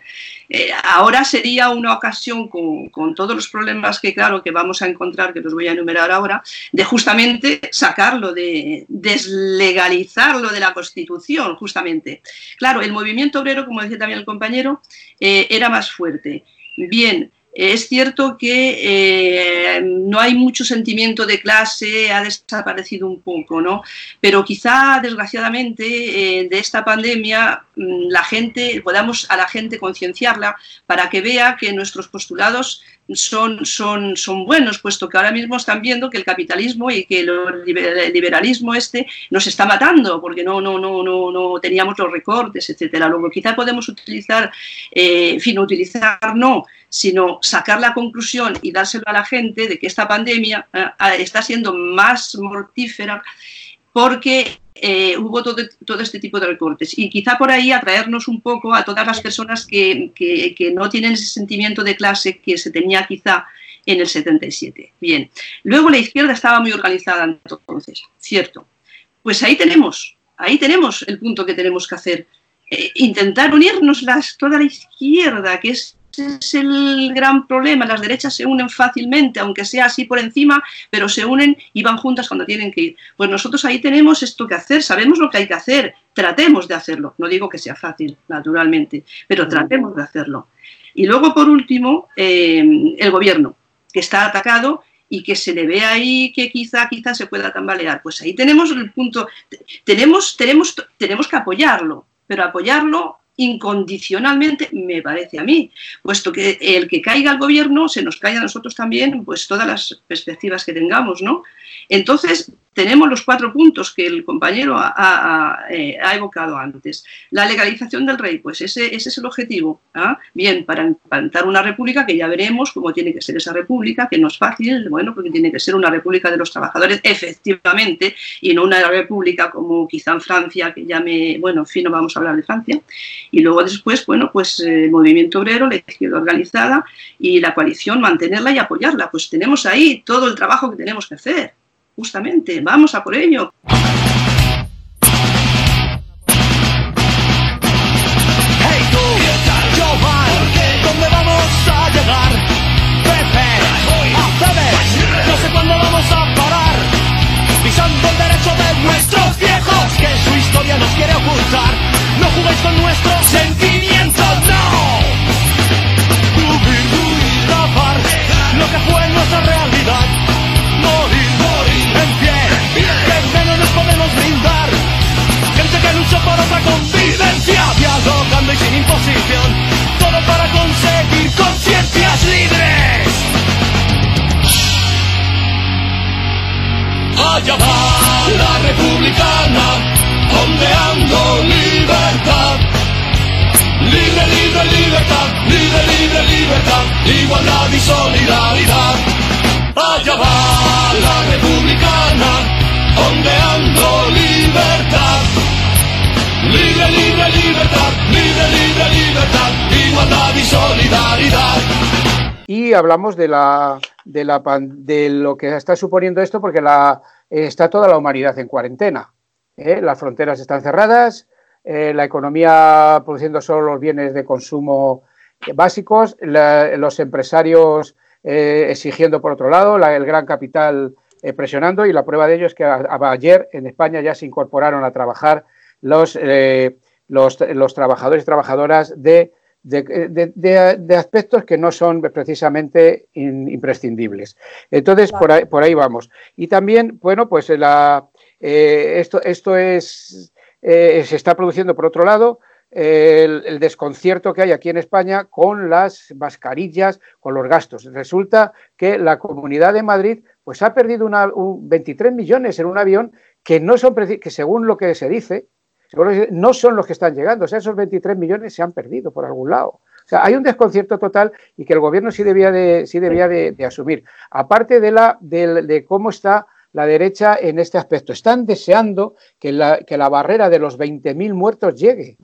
Eh, ahora sería una ocasión, con, con todos los problemas que, claro, que vamos a encontrar, que los voy a enumerar ahora, de justamente sacarlo, de deslegalizarlo de la Constitución, justamente. Claro, el movimiento obrero, como decía también el compañero, eh, era más fuerte. Bien, es cierto que eh, no hay mucho sentimiento de clase, ha desaparecido un poco, ¿no? Pero quizá, desgraciadamente, eh, de esta pandemia, la gente, podamos a la gente concienciarla para que vea que nuestros postulados son, son, son buenos, puesto que ahora mismo están viendo que el capitalismo y que el liberalismo este nos está matando, porque no, no, no, no, no teníamos los recortes, etcétera. Luego quizá podemos utilizar, eh, en fin, utilizar no, sino sacar la conclusión y dárselo a la gente de que esta pandemia eh, está siendo más mortífera porque eh, hubo todo, este tipo de recortes. Y quizá por ahí atraernos un poco a todas las personas que, que, que, no tienen ese sentimiento de clase que se tenía quizá en el 77. Bien, luego la izquierda estaba muy organizada entonces, cierto. Pues ahí tenemos, ahí tenemos el punto que tenemos que hacer. Eh, intentar unirnos las, toda la izquierda, que es es el gran problema. Las derechas se unen fácilmente, aunque sea así por encima, pero se unen y van juntas cuando tienen que ir. Pues nosotros ahí tenemos esto que hacer, sabemos lo que hay que hacer, tratemos de hacerlo. No digo que sea fácil, naturalmente, pero tratemos de hacerlo. Y luego, por último, eh, el gobierno, que está atacado y que se le ve ahí que quizá, quizá se pueda tambalear. Pues ahí tenemos el punto, tenemos, tenemos, tenemos que apoyarlo, pero apoyarlo incondicionalmente, me parece a mí, puesto que el que caiga el gobierno se nos cae a nosotros también, pues todas las perspectivas que tengamos, ¿no? Entonces, tenemos los cuatro puntos que el compañero ha, eh, evocado antes. La legalización del rey, pues ese, es el objetivo. ¿ah? Bien, para implantar una república que ya veremos cómo tiene que ser esa república, que no es fácil, bueno, porque tiene que ser una república de los trabajadores, efectivamente, y no una república como quizá en Francia, que ya me, bueno, en fin, no vamos a hablar de Francia. Y luego después, bueno, pues el movimiento obrero, la izquierda organizada y la coalición, mantenerla y apoyarla. Pues tenemos ahí todo el trabajo que tenemos que hacer justamente, vamos a por ello. Hey tú, Jovan, ¿dónde vamos a llegar? Pepe, ustedes, no sé cuándo vamos a parar, pisando el derecho de nuestros viejos, que su historia nos quiere ocultar. No juguéis con nuestros por otra convivencia, dialogando y sin imposición. Todo para conseguir conciencias libres. Allá va la republicana, ondeando libertad. Libre, libre, libertad, libre, libre, libertad, igualdad y solidaridad. Allá va la republicana, ondeando libertad. Libre, libre, libertad, libre, libre, libertad, igualdad y solidaridad. Y hablamos de, la, de, la, de lo que está suponiendo esto porque la, está toda la humanidad en cuarentena. ¿eh? Las fronteras están cerradas, eh, la economía produciendo solo los bienes de consumo básicos, los empresarios eh, exigiendo por otro lado, la, el gran capital eh, presionando y la prueba de ello es que a, ayer en España ya se incorporaron a trabajar los, eh, los, los trabajadores y trabajadoras de, de, de, de, aspectos que no son precisamente in, imprescindibles. Entonces, por, ahí, por ahí vamos. Y también, bueno, pues la, esto, esto es eh, se está produciendo, por otro lado, eh, el, el, desconcierto que hay aquí en España con las mascarillas, con los gastos. Resulta que la Comunidad de Madrid pues, ha perdido una, un 23 millones en un avión que, no son, que según lo que se dice, no son los que están llegando. O sea, esos 23 millones se han perdido por algún lado. O sea, hay un desconcierto total y que el gobierno sí debía de, sí debía de, asumir. Aparte de, la, de cómo está la derecha en este aspecto. Están deseando que la, que la barrera de los 20.000 muertos llegue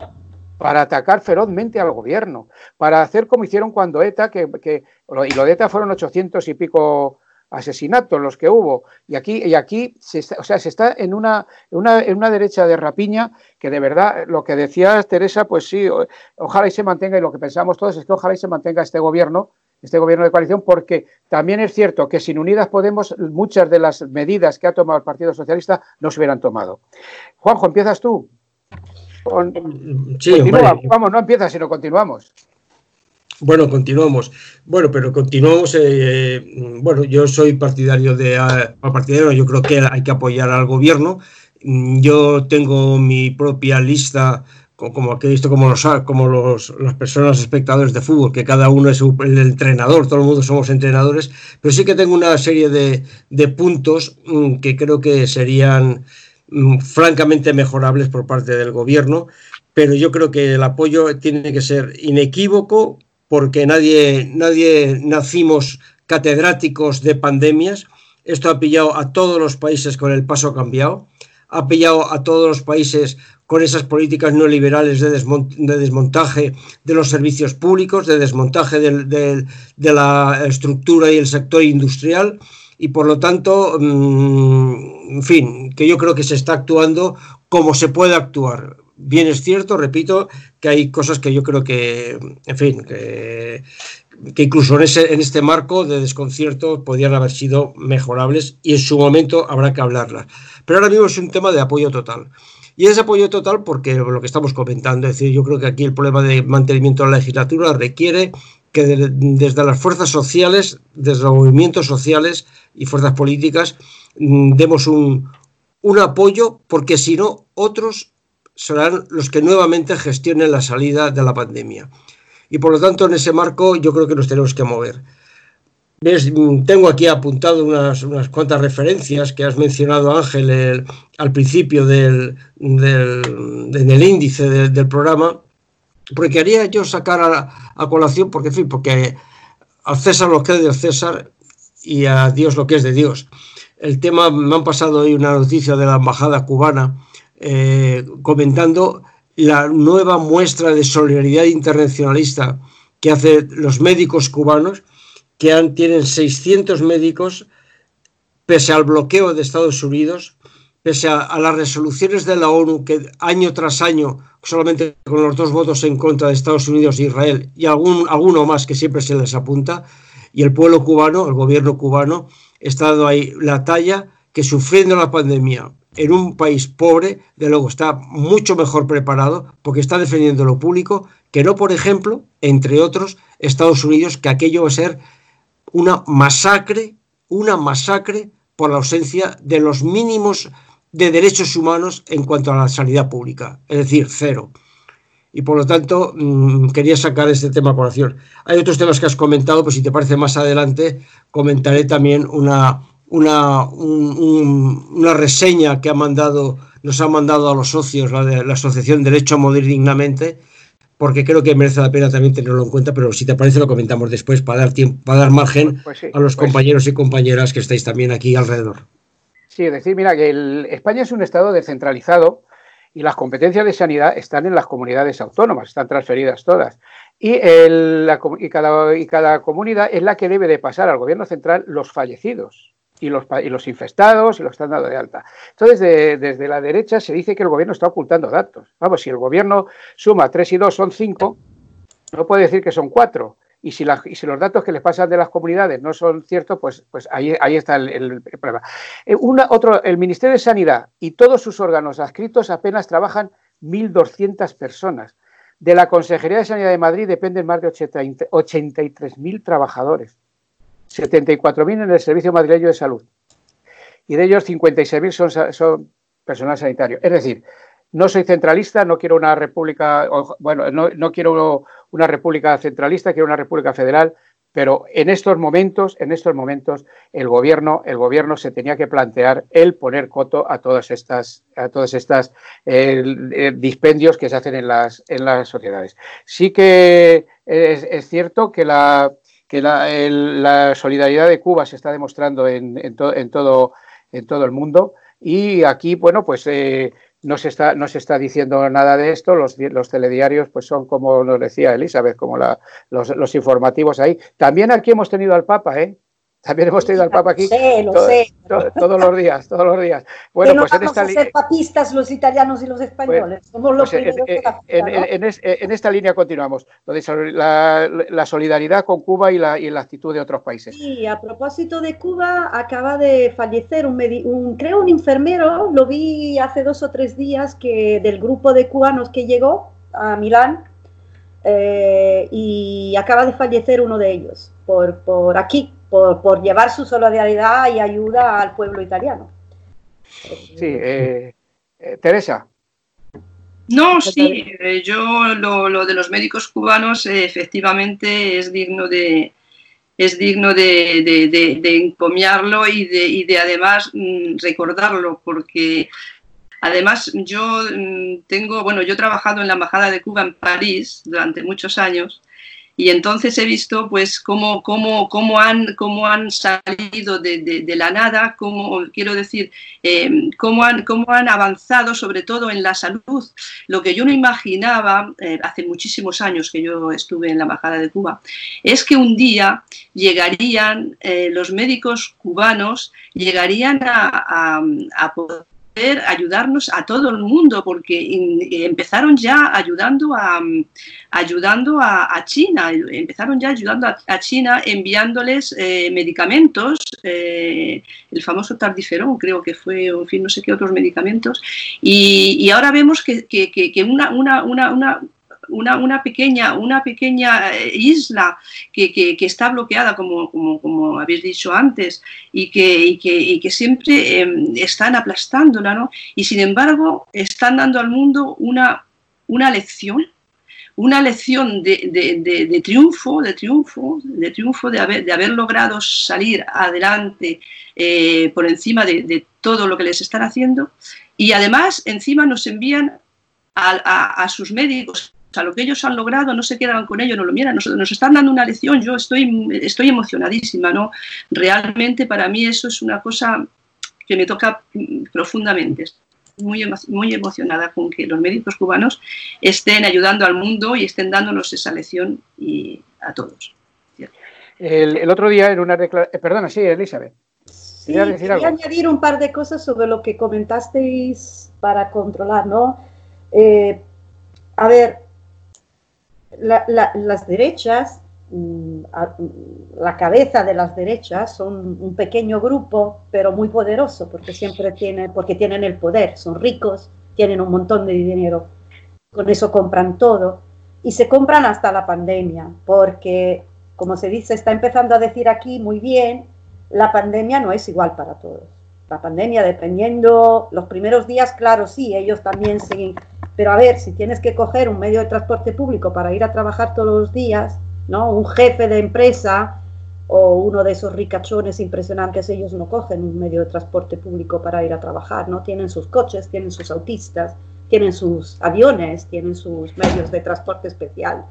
para atacar ferozmente al gobierno, para hacer como hicieron cuando ETA, que, que y lo de ETA fueron 800 y pico asesinatos los que hubo. Y aquí, y aquí se está, o sea, se está en una, una, en una derecha de rapiña que de verdad, lo que decía Teresa, pues sí, ojalá y se mantenga, y lo que pensamos todos es que ojalá y se mantenga este gobierno, este gobierno de coalición, porque también es cierto que sin Unidas Podemos muchas de las medidas que ha tomado el Partido Socialista no se hubieran tomado. Juanjo, empiezas tú. Con... Sí, Continúa, vamos, no empiezas, sino continuamos. Bueno, continuamos. Bueno, pero continuamos. eh, bueno, yo soy partidario de. ah, partidario, yo creo que hay que apoyar al gobierno. Mm, Yo tengo mi propia lista, co- como que he visto como los como los, las personas espectadores de fútbol, que cada uno es el entrenador, todo el mundo somos entrenadores, pero sí que tengo una serie de, de puntos mm, que creo que serían mm, francamente mejorables por parte del gobierno, pero yo creo que el apoyo tiene que ser inequívoco porque nadie, nadie nacimos catedráticos de pandemias. Esto ha pillado a todos los países con el paso cambiado, ha pillado a todos los países con esas políticas neoliberales de, de desmontaje de los servicios públicos, de desmontaje de la estructura y el sector industrial. Y por lo tanto, mm, en fin, que yo creo que se está actuando como se puede actuar. Bien es cierto, repito, que hay cosas que yo creo que, en fin, que, incluso en, este marco de desconcierto podrían haber sido mejorables y en su momento habrá que hablarlas. Pero ahora mismo es un tema de apoyo total. Y es apoyo total porque lo que estamos comentando, es decir, yo creo que aquí el problema de mantenimiento de la legislatura requiere que de- desde las fuerzas sociales, desde los movimientos sociales y fuerzas políticas, mm, demos un, un apoyo porque si no, otros serán los que nuevamente gestionen la salida de la pandemia. Y por lo tanto, en ese marco yo creo que nos tenemos que mover. ¿Ves? Tengo aquí apuntado unas, unas cuantas referencias que has mencionado, Ángel, el- al principio del, del, en el índice del- del programa, porque quería yo sacar a, a colación, porque, en fin, porque al César lo que es del César y a Dios lo que es de Dios. El tema, me han pasado hoy una noticia de la embajada cubana eh, comentando la nueva muestra de solidaridad internacionalista que hacen los médicos cubanos, que tienen 600 médicos, pese al bloqueo de Estados Unidos, pese a, a las resoluciones de la ONU que año tras año, solamente con los dos votos en contra de Estados Unidos e Israel, y algún, alguno más que siempre se les apunta, y el pueblo cubano, el gobierno cubano, está dando ahí la talla que sufriendo la pandemia en un país pobre, de luego está mucho mejor preparado porque está defendiendo lo público que no, por ejemplo, entre otros, Estados Unidos, que aquello va a ser una masacre, una masacre por la ausencia de los mínimos de derechos humanos en cuanto a la sanidad pública, es decir, cero. Y por lo tanto, mmm, quería sacar este tema a colación. Hay otros temas que has comentado, pues si te parece más adelante, comentaré también una, una, un, un, una reseña que ha mandado, nos ha mandado a los socios la, de, la Asociación Derecho a Morir Dignamente, porque creo que merece la pena también tenerlo en cuenta, pero si te parece lo comentamos después para dar tiempo, para dar margen Pues sí, a los pues- compañeros y compañeras que estáis también aquí alrededor. Sí, es decir, mira, que el- España es un Estado descentralizado y las competencias de sanidad están en las comunidades autónomas, están transferidas todas. Y, el- la y cada, y cada comunidad es la que debe de pasar al gobierno central los fallecidos y los, y los infestados y los están dado de alta. Entonces, de- desde la derecha se dice que el gobierno está ocultando datos. Vamos, si el gobierno suma 3 y 2 son 5, no puede decir que son 4. Y si, la- y si los datos que les pasan de las comunidades no son ciertos, pues, pues ahí, ahí está el, el- problema. Eh, una- otro, el Ministerio de Sanidad y todos sus órganos adscritos apenas trabajan 1.200 personas. De la Consejería de Sanidad de Madrid dependen más de 80 83.000 trabajadores, 74.000 en el Servicio Madrileño de Salud y de ellos 56.000 son, son personal sanitario. Es decir, no soy centralista, no quiero una república, bueno, no, no quiero una república centralista, quiero una república federal, pero en estos momentos, en estos momentos, el gobierno, el gobierno se tenía que plantear el poner coto a todas estas, a todas estas dispendios que se hacen en las, en las sociedades. Sí que es cierto que la que la, el- la solidaridad de Cuba se está demostrando en, en to- en todo, en todo el mundo y aquí, bueno, pues eh, no, se está, no se está diciendo nada de esto, los, los telediarios pues son como nos decía Elizabeth, como la, los, los informativos ahí. También aquí hemos tenido al Papa, ¿eh? También hemos tenido al Papa aquí Lo sé, lo to- sé. to- todos los días, todos los días. Bueno, que no pues en vamos esta, a ser papistas los italianos y los españoles. Somos los pues en, primeros la en- ¿no? en- en es- en esta línea continuamos, sol- la, la solidaridad con Cuba y la, y la actitud de otros países. Sí, a propósito de Cuba, acaba de fallecer un, un- creo un enfermero, lo vi hace dos o tres días que del grupo de cubanos que llegó a Milán eh, y acaba de fallecer uno de ellos por, por aquí, por, por llevar su solidaridad y ayuda al pueblo italiano. Sí, eh, eh, Teresa. No, sí, eh, yo lo, lo de los médicos cubanos eh, efectivamente es digno de es digno de, de- de- de encomiarlo y de, y de además mm, recordarlo porque además yo mm, tengo, bueno, yo he trabajado en la Embajada de Cuba en París durante muchos años y entonces he visto pues cómo, cómo, cómo, han, cómo han salido de, de- la nada, cómo, quiero decir, eh, cómo, han, cómo han avanzado sobre todo en la salud. Lo que yo no imaginaba eh, hace muchísimos años que yo estuve en la Embajada de Cuba, es que un día llegarían eh, los médicos cubanos, llegarían a- a poder ayudarnos a todo el mundo, porque empezaron ya ayudando a, ayudando a, China, empezaron ya ayudando a, China enviándoles eh, medicamentos, eh, el famoso tardiferón creo que fue, en fin, no sé qué otros medicamentos, y, ahora vemos que, que- que- una, una, una una, una pequeña, una pequeña eh, isla que, que- está bloqueada, como, como, como habéis dicho antes, y que, y que, y que siempre eh, están aplastándola, ¿no? Y sin embargo, están dando al mundo una, una lección, una lección de, de- triunfo, de triunfo, de triunfo de haber, de haber logrado salir adelante eh, por encima de, todo lo que les están haciendo. Y además, encima nos envían a- a sus médicos a lo que ellos han logrado, no se quedan con ello, no lo miran, nos, nos están dando una lección, yo estoy, estoy emocionadísima, ¿no? Realmente para mí eso es una cosa que me toca mm, profundamente. Estoy Muy, emo- muy emocionada con que los médicos cubanos estén ayudando al mundo y estén dándonos esa lección y a todos. El, el otro día en una declaración. perdona, sí, Elizabeth. Sí, ¿Querías decir quería algo? añadir un par de cosas sobre lo que comentasteis para controlar, ¿no? Eh, a ver, la- la- las derechas, mm, mm, la cabeza de las derechas son un pequeño grupo, pero muy poderoso, porque siempre tienen, porque tienen el poder, son ricos, tienen un montón de dinero, con eso compran todo, y se compran hasta la pandemia, porque, como se dice, está empezando a decir aquí muy bien, la pandemia no es igual para todos. La pandemia, dependiendo, los primeros días, claro, sí, ellos también siguen. Pero a ver, si tienes que coger un medio de transporte público para ir a trabajar todos los días, ¿no? Un jefe de empresa o uno de esos ricachones impresionantes, ellos no cogen un medio de transporte público para ir a trabajar, ¿no? Tienen sus coches, tienen sus autistas, tienen sus aviones, tienen sus medios de transporte especial.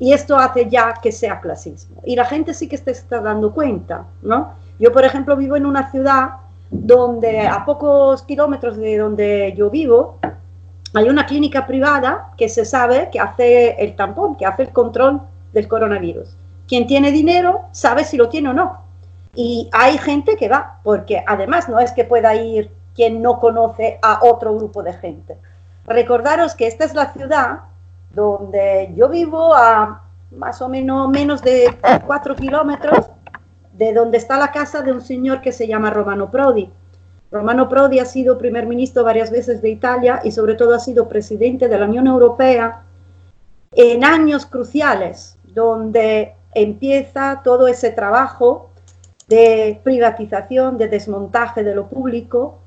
Y esto hace ya que sea clasismo. Y la gente sí que se está dando cuenta, ¿no? Yo, por ejemplo, vivo en una ciudad donde a pocos kilómetros de donde yo vivo hay una clínica privada que se sabe que hace el tampón, que hace el control del coronavirus. Quien tiene dinero sabe si lo tiene o no. Y hay gente que va, porque además no es que pueda ir quien no conoce a otro grupo de gente. Recordaros que esta es la ciudad donde yo vivo a más o menos menos de cuatro kilómetros de donde está la casa de un señor que se llama Romano Prodi. Romano Prodi ha sido primer ministro varias veces de Italia y sobre todo ha sido presidente de la Unión Europea en años cruciales, donde empieza todo ese trabajo de privatización, de desmontaje de lo público,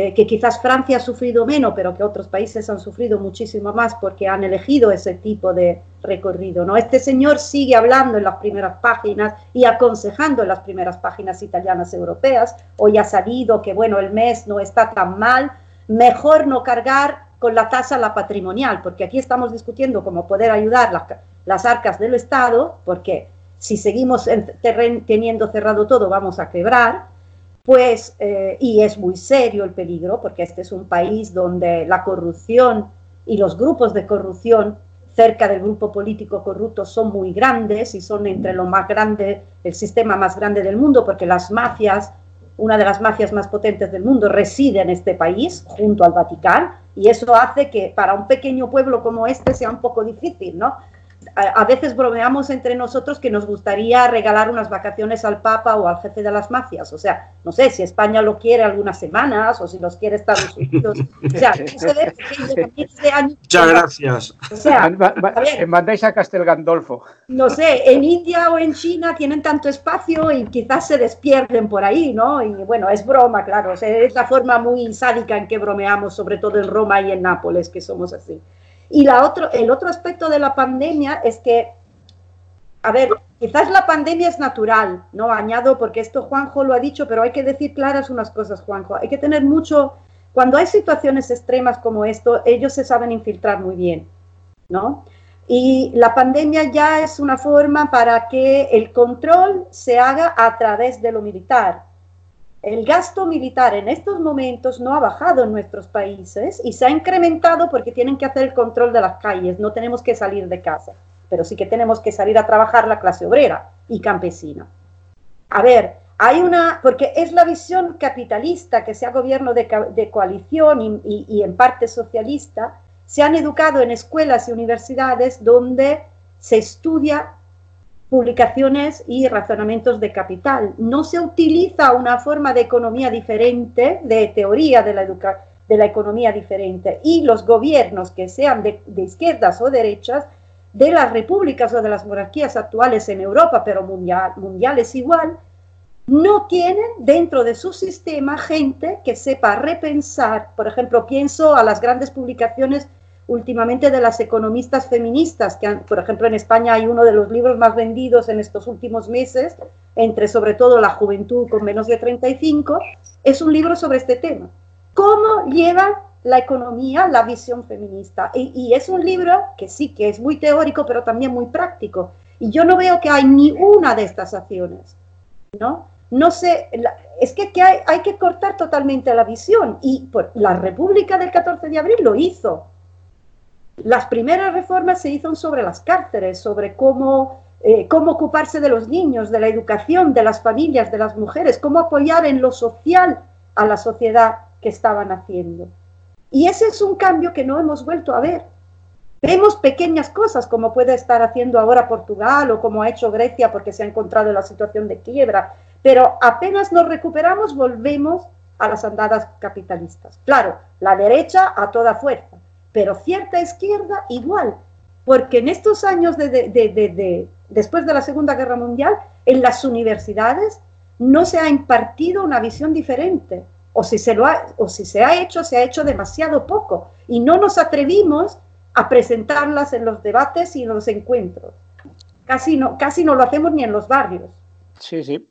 eh, que quizás Francia ha sufrido menos, pero que otros países han sufrido muchísimo más porque han elegido ese tipo de, recorrido. ¿no? Este señor sigue hablando en las primeras páginas y aconsejando en las primeras páginas italianas europeas. Hoy ha salido que bueno, el mes no está tan mal, mejor no cargar con la tasa la patrimonial, porque aquí estamos discutiendo cómo poder ayudar las, las arcas del Estado, porque si seguimos teniendo cerrado todo vamos a quebrar, pues, eh, y es muy serio el peligro, porque este es un país donde la corrupción y los grupos de corrupción cerca del grupo político corrupto son muy grandes y son entre lo más grande, el sistema más grande del mundo, porque las mafias, una de las mafias más potentes del mundo, reside en este país, junto al Vaticano, y eso hace que para un pequeño pueblo como este sea un poco difícil, ¿no? A, veces bromeamos entre nosotros que nos gustaría regalar unas vacaciones al Papa o al jefe de las mafias. O sea, no sé si España lo quiere algunas semanas o si los quiere Estados Unidos. O sea, de años- Muchas gracias. O sea, eh, mandáis a Castel Gandolfo. no sé, en India o en China tienen tanto espacio y quizás se despierden por ahí, ¿no? Y bueno, es broma, claro, o sea, es la forma muy sádica en que bromeamos, sobre todo en Roma y en Nápoles, que somos así. Y la otro, el otro aspecto de la pandemia es que, a ver, quizás la pandemia es natural, ¿no? Añado, porque esto Juanjo lo ha dicho, pero hay que decir claras unas cosas, Juanjo. Hay que tener mucho, cuando hay situaciones extremas como esto, ellos se saben infiltrar muy bien, ¿no? Y la pandemia ya es una forma para que el control se haga a través de lo militar. El gasto militar en estos momentos no ha bajado en nuestros países y se ha incrementado porque tienen que hacer el control de las calles. No tenemos que salir de casa, pero sí que tenemos que salir a trabajar la clase obrera y campesina. A ver, hay una, porque es la visión capitalista, que sea gobierno de, coalición y en parte socialista, se han educado en escuelas y universidades donde se estudia publicaciones y razonamientos de capital. No se utiliza una forma de economía diferente, de teoría de la, educa- de la economía diferente. Y los gobiernos que sean de, de izquierdas o derechas, de las repúblicas o de las monarquías actuales en Europa, pero mundial, mundiales igual, no tienen dentro de su sistema gente que sepa repensar. Por ejemplo, pienso a las grandes publicaciones últimamente de las economistas feministas, que por ejemplo en España hay uno de los libros más vendidos en estos últimos meses, entre sobre todo la juventud con menos de 35, es un libro sobre este tema. ¿Cómo lleva la economía la visión feminista? Y, es un libro que sí, que es muy teórico, pero también muy práctico. Y yo no veo que hay ni una de estas acciones. ¿no? No sé, es que, que hay, hay que cortar totalmente la visión y por, la República del 14 de abril lo hizo. Las primeras reformas se hicieron sobre las cárceles, sobre cómo, eh, cómo ocuparse de los niños, de la educación, de las familias, de las mujeres, cómo apoyar en lo social a la sociedad que estaban haciendo. Y ese es un cambio que no hemos vuelto a ver. Vemos pequeñas cosas como puede estar haciendo ahora Portugal o como ha hecho Grecia porque se ha encontrado en la situación de quiebra, pero apenas nos recuperamos volvemos a las andadas capitalistas. Claro, la derecha a toda fuerza, pero cierta izquierda igual, porque en estos años de, de- de- de- de- después de la Segunda Guerra Mundial, en las universidades no se ha impartido una visión diferente, o si se, lo ha, o si se ha hecho, se ha hecho demasiado poco, y no nos atrevimos a presentarlas en los debates y en los encuentros. Casi no, casi no lo hacemos ni en los barrios. Sí, sí.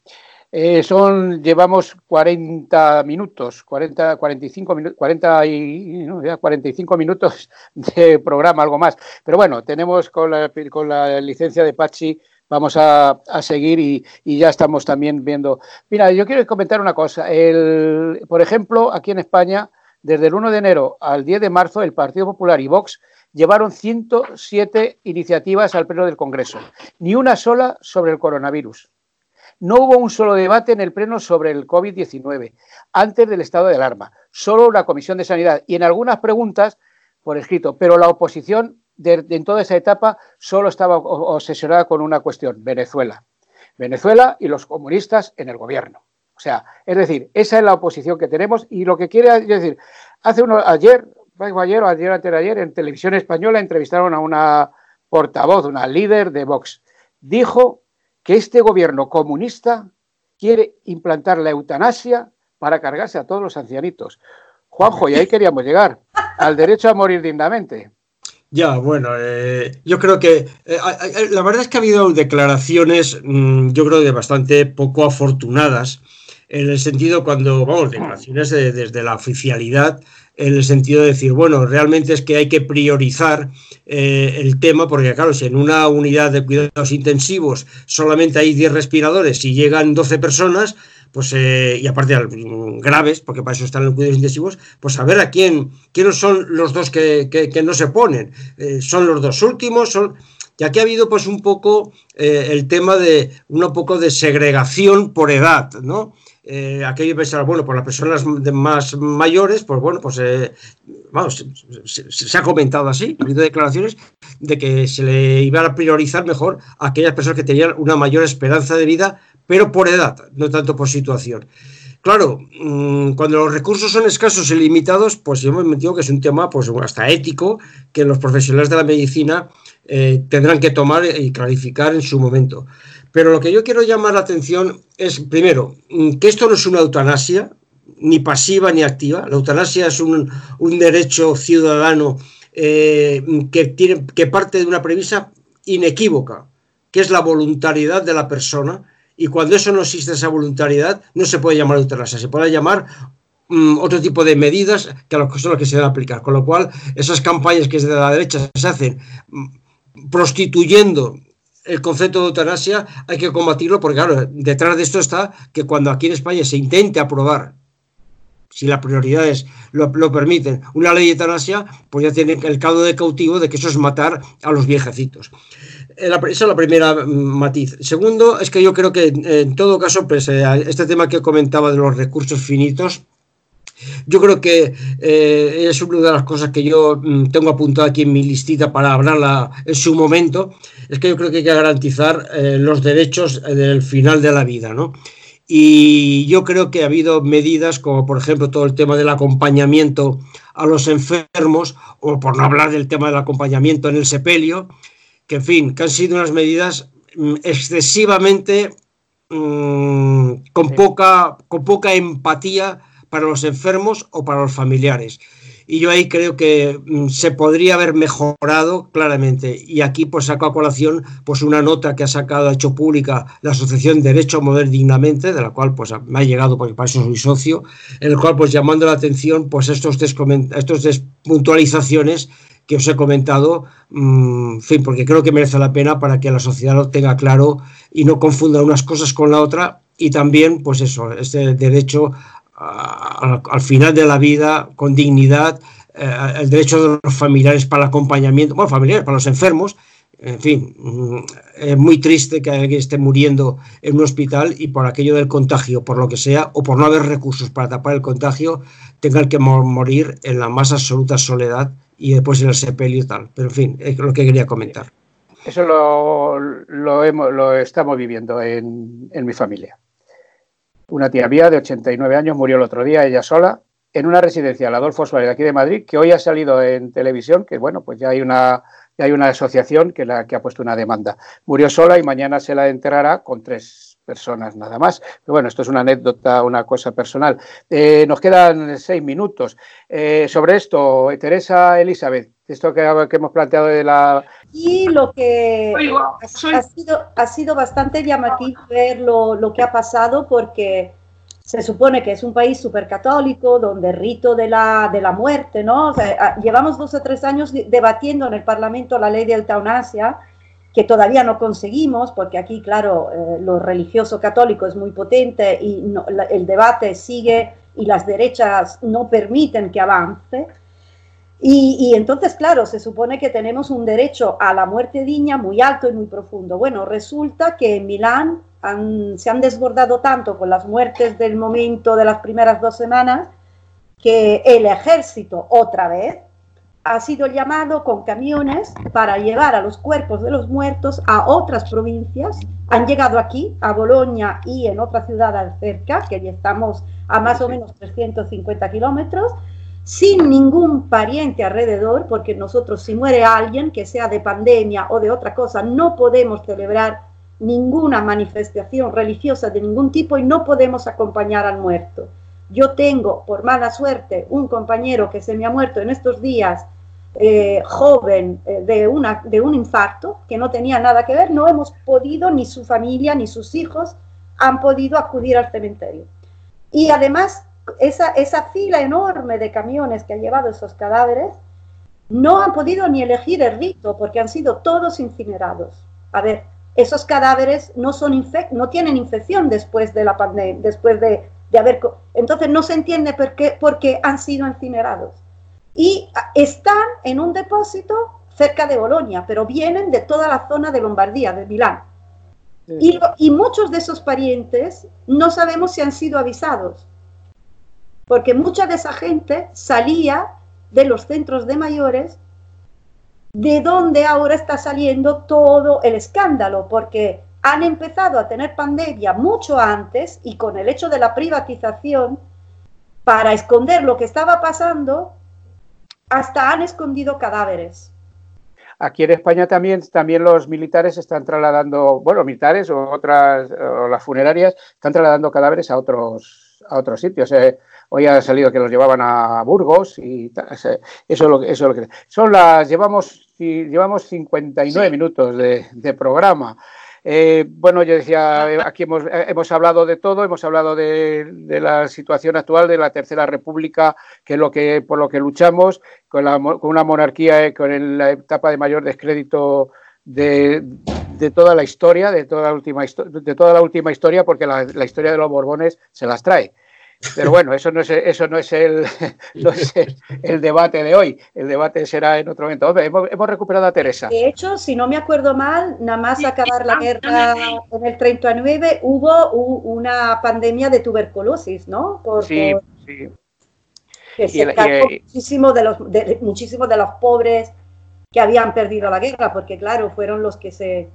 Eh, son, llevamos 40 minutos, 40, 45 minutos, 40 y, no, ya 45 minutos de programa, algo más. Pero bueno, tenemos con la, con la licencia de Pachi, vamos a, a seguir y, y ya estamos también viendo. Mira, yo quiero comentar una cosa. El, por ejemplo, aquí en España, desde el 1 de enero al 10 de marzo, el Partido Popular y Vox llevaron 107 iniciativas al Pleno del Congreso, ni una sola sobre el coronavirus. No hubo un solo debate en el Pleno sobre el COVID-19 antes del estado de alarma, solo una comisión de sanidad y en algunas preguntas por escrito, pero la oposición en toda esa etapa solo estaba obsesionada con una cuestión, Venezuela. Venezuela y los comunistas en el gobierno. O sea, es decir, esa es la oposición que tenemos y lo que quiere decir, hace uno, ayer, ayer o ayer ayer, en televisión española entrevistaron a una portavoz, una líder de Vox. Dijo que este gobierno comunista quiere implantar la eutanasia para cargarse a todos los ancianitos. Juanjo, y ahí queríamos llegar, al derecho a morir dignamente. Ya, bueno, eh, yo creo que eh, la verdad es que ha habido declaraciones, mm, yo creo, de bastante poco afortunadas, en el sentido cuando, vamos, declaraciones desde la oficialidad, en el sentido de decir, bueno, realmente es que hay que priorizar eh, el tema, porque claro, si en una unidad de cuidados intensivos solamente hay 10 respiradores y llegan 12 personas, pues, eh, y aparte graves, porque para eso están los cuidados intensivos, pues a ver a quién, quiénes son los dos que, no se ponen. Eh, son los dos últimos, son... Y aquí ha habido pues un poco el tema de un poco de segregación por edad, ¿no? Eh, aquello pensar, bueno, por las personas más mayores, pues bueno, pues vamos, se, ha comentado así, ha habido declaraciones de que se le iba a priorizar mejor a aquellas personas que tenían una mayor esperanza de vida pero por edad, no tanto por situación. Claro, mm, cuando los recursos son escasos y limitados, pues yo me metido que es un tema pues, hasta ético que los profesionales de la medicina eh, tendrán que tomar y clarificar en su momento. Pero lo que yo quiero llamar la atención es, primero, mm, que esto no es una eutanasia, ni pasiva ni activa. La eutanasia es un, derecho ciudadano eh, que, tiene, que parte de una premisa inequívoca, que es la voluntariedad de la persona y cuando eso no existe, esa voluntariedad, no se puede llamar eutanasia, se puede llamar mm, otro tipo de medidas que son las que se deben aplicar. Con lo cual, esas campañas que desde la derecha se hacen mm, prostituyendo el concepto de eutanasia, hay que combatirlo porque, claro, detrás de esto está que cuando aquí en España se intente aprobar si las prioridades lo, permiten, una ley de eutanasia, pues ya tiene el caldo de cautivo de que eso es matar a los viejecitos. Eh, esa es la primera mm, matiz. Segundo, es que yo creo que en todo caso, pues, eh, este tema que comentaba de los recursos finitos, yo creo que eh, es una de las cosas que yo mm, tengo apuntado aquí en mi listita para hablarla en su momento, es que yo creo que hay que garantizar los derechos del final de la vida, ¿no? Y yo creo que ha habido medidas como, por ejemplo, todo el tema del acompañamiento a los enfermos, o por no hablar del tema del acompañamiento en el sepelio, que en fin, que han sido unas medidas mm, excesivamente mm, con, poca, con poca empatía para los enfermos o para los familiares. Y yo ahí creo que mm, se podría haber mejorado claramente. Y aquí pues saco a colación pues una nota que ha sacado, ha hecho pública la Asociación Derecho a Mover Dignamente, de la cual pues me ha llegado porque para eso soy socio, en el cual pues llamando la atención pues estos, estos puntualizaciones que os he comentado, mm, en fin, porque creo que merece la pena para que la sociedad lo tenga claro y no confunda unas cosas con la otra y también, pues eso, este derecho al final de la vida con dignidad, eh, el derecho de los familiares para el acompañamiento, bueno, familiares, para los enfermos, en fin, mm, es muy triste que alguien esté muriendo en un hospital y por aquello del contagio, por lo que sea, o por no haber recursos para tapar el contagio, tengan que morir en la más absoluta soledad y después en el sepelio y tal. Pero en fin, es lo que quería comentar. Eso lo, lo, estamos viviendo en, en, mi familia. Una tía mía de 89 años murió el otro día, ella sola, en una residencia, la Adolfo Suárez, aquí de Madrid, que hoy ha salido en televisión, que bueno, pues ya hay una, hay una asociación que, la, que ha puesto una demanda. Murió sola y mañana se la enterrará con tres personas nada más. Pero bueno, esto es una anécdota, una cosa personal. Eh, nos quedan seis minutos. Eh, sobre esto, Teresa Elizabeth, esto que, hemos planteado de la... Y lo que ha, sido, ha sido bastante llamativo ver lo, que ha pasado porque se supone que es un país súper católico, donde el rito de la, de la muerte, ¿no? llevamos dos o tres años debatiendo en el Parlamento la ley de eutanasia que todavía no conseguimos, porque aquí, claro, eh, lo religioso católico es muy potente y el debate sigue y las derechas no permiten que avance. Y, entonces, claro, se supone que tenemos un derecho a la muerte digna muy alto y muy profundo. Bueno, resulta que en Milán se han desbordado tanto con las muertes del momento de las primeras dos semanas que el ejército otra vez ha sido llamado con camiones para llevar a los cuerpos de los muertos a otras provincias. Han llegado aquí, a Bolonia y en otra ciudad cerca, que ya estamos a más o menos 350 kilómetros, sin ningún pariente alrededor, porque nosotros si muere alguien, que sea de pandemia o de otra cosa, no podemos celebrar ninguna manifestación religiosa de ningún tipo y no podemos acompañar al muerto. Yo tengo, por mala suerte, un compañero que se me ha muerto en estos días eh, joven eh, de, un infarto que no tenía nada que ver, no hemos podido, ni su familia, ni sus hijos han podido acudir al cementerio. Y además, esa, esa fila enorme de camiones que han llevado esos cadáveres, no han podido ni elegir el rito porque han sido todos incinerados. A ver, esos cadáveres no, son no tienen infección después de la pandemia, después de, de haber... Entonces no se entiende por qué, por qué han sido incinerados. Y están en un depósito cerca de Bolonia, pero vienen de toda la zona de Lombardía, de Milán. Y, y, muchos de esos parientes no sabemos si han sido avisados, porque mucha de esa gente salía de los centros de mayores, de donde ahora está saliendo todo el escándalo, porque han empezado a tener pandemia mucho antes y con el hecho de la privatización, para esconder lo que estaba pasando, hasta han escondido cadáveres. Aquí en España también, también los militares están trasladando, bueno, militares o otras, o las funerarias, están trasladando cadáveres a otros, a otros sitios. Eh, hoy ha salido que los llevaban a Burgos y eso es lo que, eso es lo que son las llevamos llevamos 59 sí. minutos de, de programa. Eh, bueno, yo decía, aquí hemos, hemos, hablado de todo, hemos hablado de, de, la situación actual de la Tercera República, que es lo que, por lo que luchamos, con, la, con una monarquía, eh, con el, la etapa de mayor descrédito de, de, toda la historia, de toda la última, de toda la última historia, porque la, la historia de los Borbones se las trae. Pero bueno, eso no es, eso no es, el, no es el, el, debate de hoy. El debate será en otro momento. Hombre, hemos, hemos, recuperado a Teresa. De hecho, si no me acuerdo mal, nada más acabar la guerra en el 39 hubo una pandemia de tuberculosis, ¿no? Por, sí, sí. Que se y, y, muchísimo, de los, de, muchísimo de los pobres que habían perdido la guerra, porque claro, fueron los que se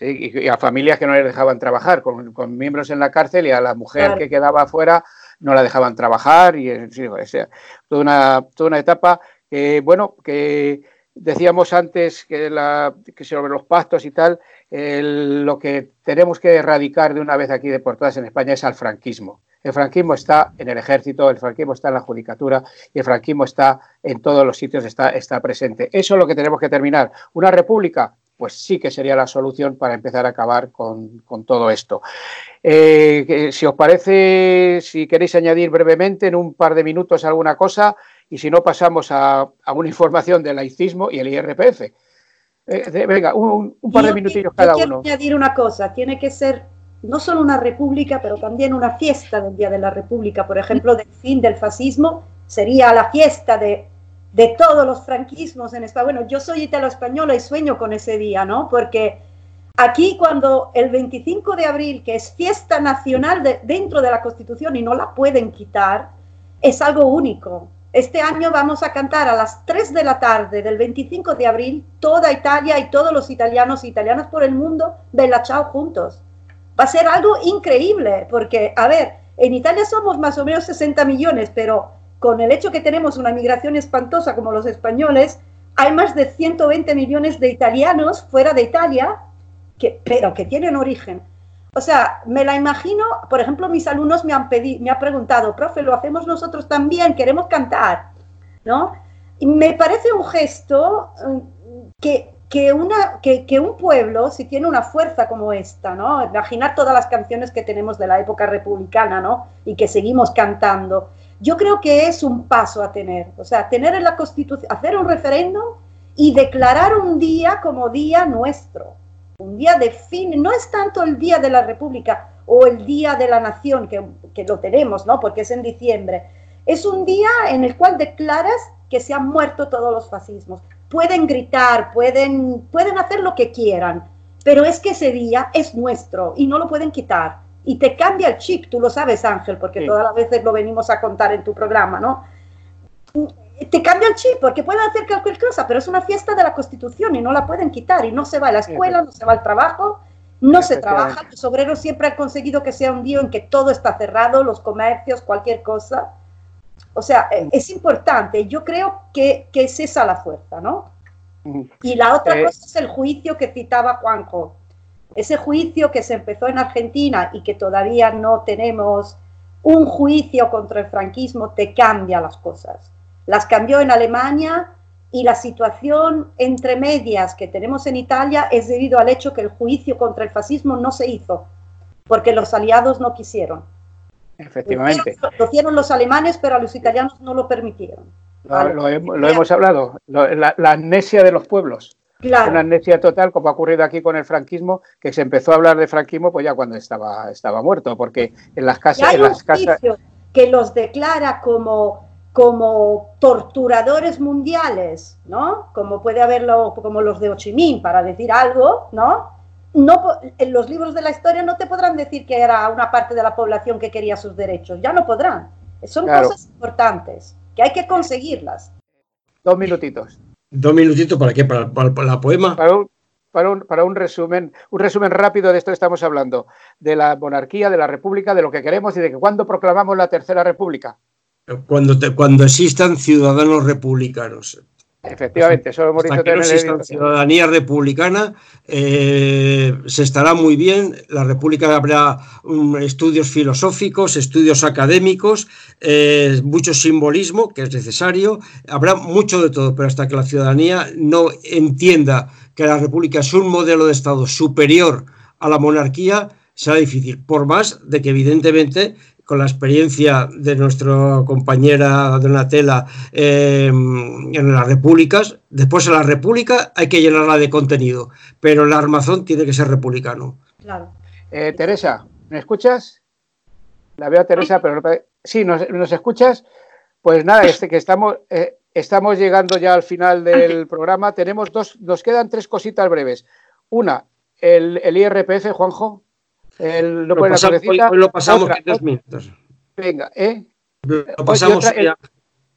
¿sí? y, a familias que no les dejaban trabajar, con, con, miembros en la cárcel y a la mujer claro. que quedaba afuera no la dejaban trabajar y sí, o sea, toda, una, toda una etapa que, bueno, que decíamos antes que, la, que sobre los pactos y tal, el, lo que tenemos que erradicar de una vez aquí de por todas en España es al franquismo. El franquismo está en el ejército, el franquismo está en la judicatura y el franquismo está en todos los sitios, está, está presente. Eso es lo que tenemos que terminar. Una república, pues sí que sería la solución para empezar a acabar con, con todo esto. Eh, si os parece, si queréis añadir brevemente en un par de minutos alguna cosa, y si no pasamos a, a una información del laicismo y el IRPF. Eh, de, venga, un, un, par yo, de minutillos cada quiero uno. añadir una cosa, tiene que ser no solo una república, pero también una fiesta del Día de la República. Por ejemplo, del fin del fascismo sería la fiesta de de todos los franquismos en España. Bueno, yo soy italo-española y sueño con ese día, ¿no? Porque aquí cuando el 25 de abril, que es fiesta nacional de, dentro de la Constitución y no la pueden quitar, es algo único. Este año vamos a cantar a las 3 de la tarde del 25 de abril toda Italia y todos los italianos y italianas por el mundo Bella Ciao juntos. Va a ser algo increíble porque, a ver, en Italia somos más o menos 60 millones, pero con el hecho que tenemos una migración espantosa como los españoles, hay más de 120 millones de italianos fuera de Italia, que, pero que tienen origen. O sea, me la imagino, por ejemplo, mis alumnos me han, pedido, me preguntado, profe, lo hacemos nosotros también, queremos cantar, ¿no? Me parece un gesto eh, que, que, una, que, que, un pueblo, si tiene una fuerza como esta, ¿no? Imaginar todas las canciones que tenemos de la época republicana, ¿no? Y que seguimos cantando yo creo que es un paso a tener, o sea, tener en la Constitución, hacer un referéndum y declarar un día como día nuestro, un día de fin, no es tanto el día de la República o el día de la Nación, que, que lo tenemos, ¿no? Porque es en diciembre, es un día en el cual declaras que se han muerto todos los fascismos. Pueden gritar, pueden, pueden hacer lo que quieran, pero es que ese día es nuestro y no lo pueden quitar y te cambia el chip, tú lo sabes Ángel, porque sí. todas las veces lo venimos a contar en tu programa, ¿no? Te cambia el chip porque pueden hacer cualquier cosa, pero es una fiesta de la Constitución y no la pueden quitar y no se va a la escuela, no se va al trabajo, no se trabaja. Los obreros siempre han conseguido que sea un día en que todo está cerrado, los comercios, cualquier cosa. O sea, es importante. Yo creo que, que es esa la fuerza, ¿no? Y la otra eh. cosa es el juicio que citaba Juanjo ese juicio que se empezó en Argentina y que todavía no tenemos un juicio contra el franquismo, te cambia las cosas. Las cambió en Alemania y la situación entre medias que tenemos en Italia es debido al hecho que el juicio contra el fascismo no se hizo, porque los aliados no quisieron. Efectivamente. Lo hicieron, lo hicieron los alemanes, pero a los italianos no lo permitieron. Lo, lo hemos, lo hemos hablado, la, la amnesia de los pueblos. Claro. Una amnesia total, como ha ocurrido aquí con el franquismo, que se empezó a hablar de franquismo pues ya cuando estaba, estaba muerto, porque en las casas, en las que los declara como, como torturadores mundiales, ¿no? Como puede haberlo, como los de Ho Chi Minh, para decir algo, ¿no? No, en los libros de la historia no te podrán decir que era una parte de la población que quería sus derechos, ya no podrán. Son Claro. cosas importantes, que hay que conseguirlas. dos minutitos. Dos minutitos para qué, para, para- para la poema. Para un, para, un, para un resumen, un resumen rápido de esto que estamos hablando, de la monarquía, de la república, de lo que queremos y de que cuando proclamamos la tercera república. Cuando, te- cuando existan ciudadanos republicanos. Efectivamente, eso lo hemos Hasta dicho que no el ciudadanía republicana, eh, se estará muy bien. La República habrá um, estudios filosóficos, estudios académicos, eh, mucho simbolismo, que es necesario. Habrá mucho de todo, pero hasta que la ciudadanía no entienda que la República es un modelo de Estado superior a la monarquía, será difícil. Por más de que, evidentemente, con la experiencia de nuestra compañera Donatella eh, en las repúblicas, después en la república hay que llenarla de contenido, pero el armazón tiene que ser republicano. Claro. Eh, Teresa, ¿me escuchas? La veo a Teresa, pero sí, ¿nos, nos escuchas? Pues nada, este que estamos, eh, estamos llegando ya al final del programa. Tenemos dos, nos quedan tres cositas breves. Una, el, el IRPF, Juanjo. El, Lo pasamos, hoy, crucecita. hoy lo pasamos Otra, en dos minutos. venga, ¿eh? Lo pasamos otra,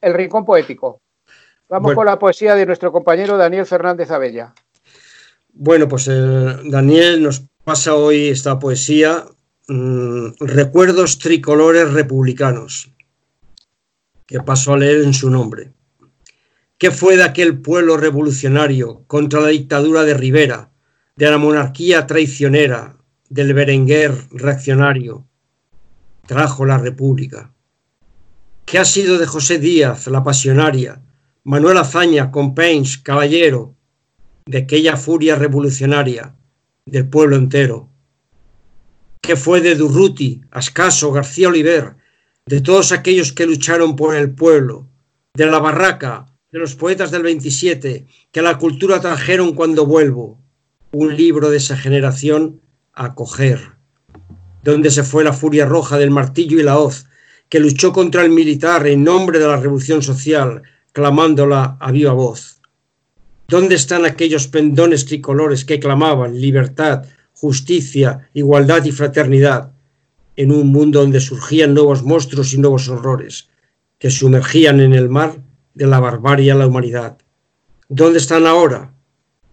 El rincón poético. Vamos Bueno. con la poesía de nuestro compañero Daniel Fernández Abella. Bueno, pues eh, Daniel nos pasa hoy esta poesía, mm, Recuerdos tricolores republicanos, que paso a leer en su nombre. ¿Qué fue de aquel pueblo revolucionario contra la dictadura de Rivera, de la monarquía traicionera, del Berenguer reaccionario? Trajo la república. ¿Qué ha sido de José Díaz, la pasionaria, Manuel Azaña, Companys, caballero, de aquella furia revolucionaria del pueblo entero. ¿Qué fue de Durruti, Ascaso, García Oliver, de todos aquellos que lucharon por el pueblo, de la barraca, de los poetas del 27, que a la cultura trajeron cuando vuelvo? Un libro de esa generación a coger. ¿Dónde se fue la furia roja del martillo y la hoz, que luchó contra el militar en nombre de la revolución social, clamándola a viva voz? ¿Dónde están aquellos pendones tricolores que clamaban libertad, justicia, igualdad y fraternidad en un mundo donde surgían nuevos monstruos y nuevos horrores que sumergían en el mar de la barbarie a la humanidad? ¿Dónde están ahora?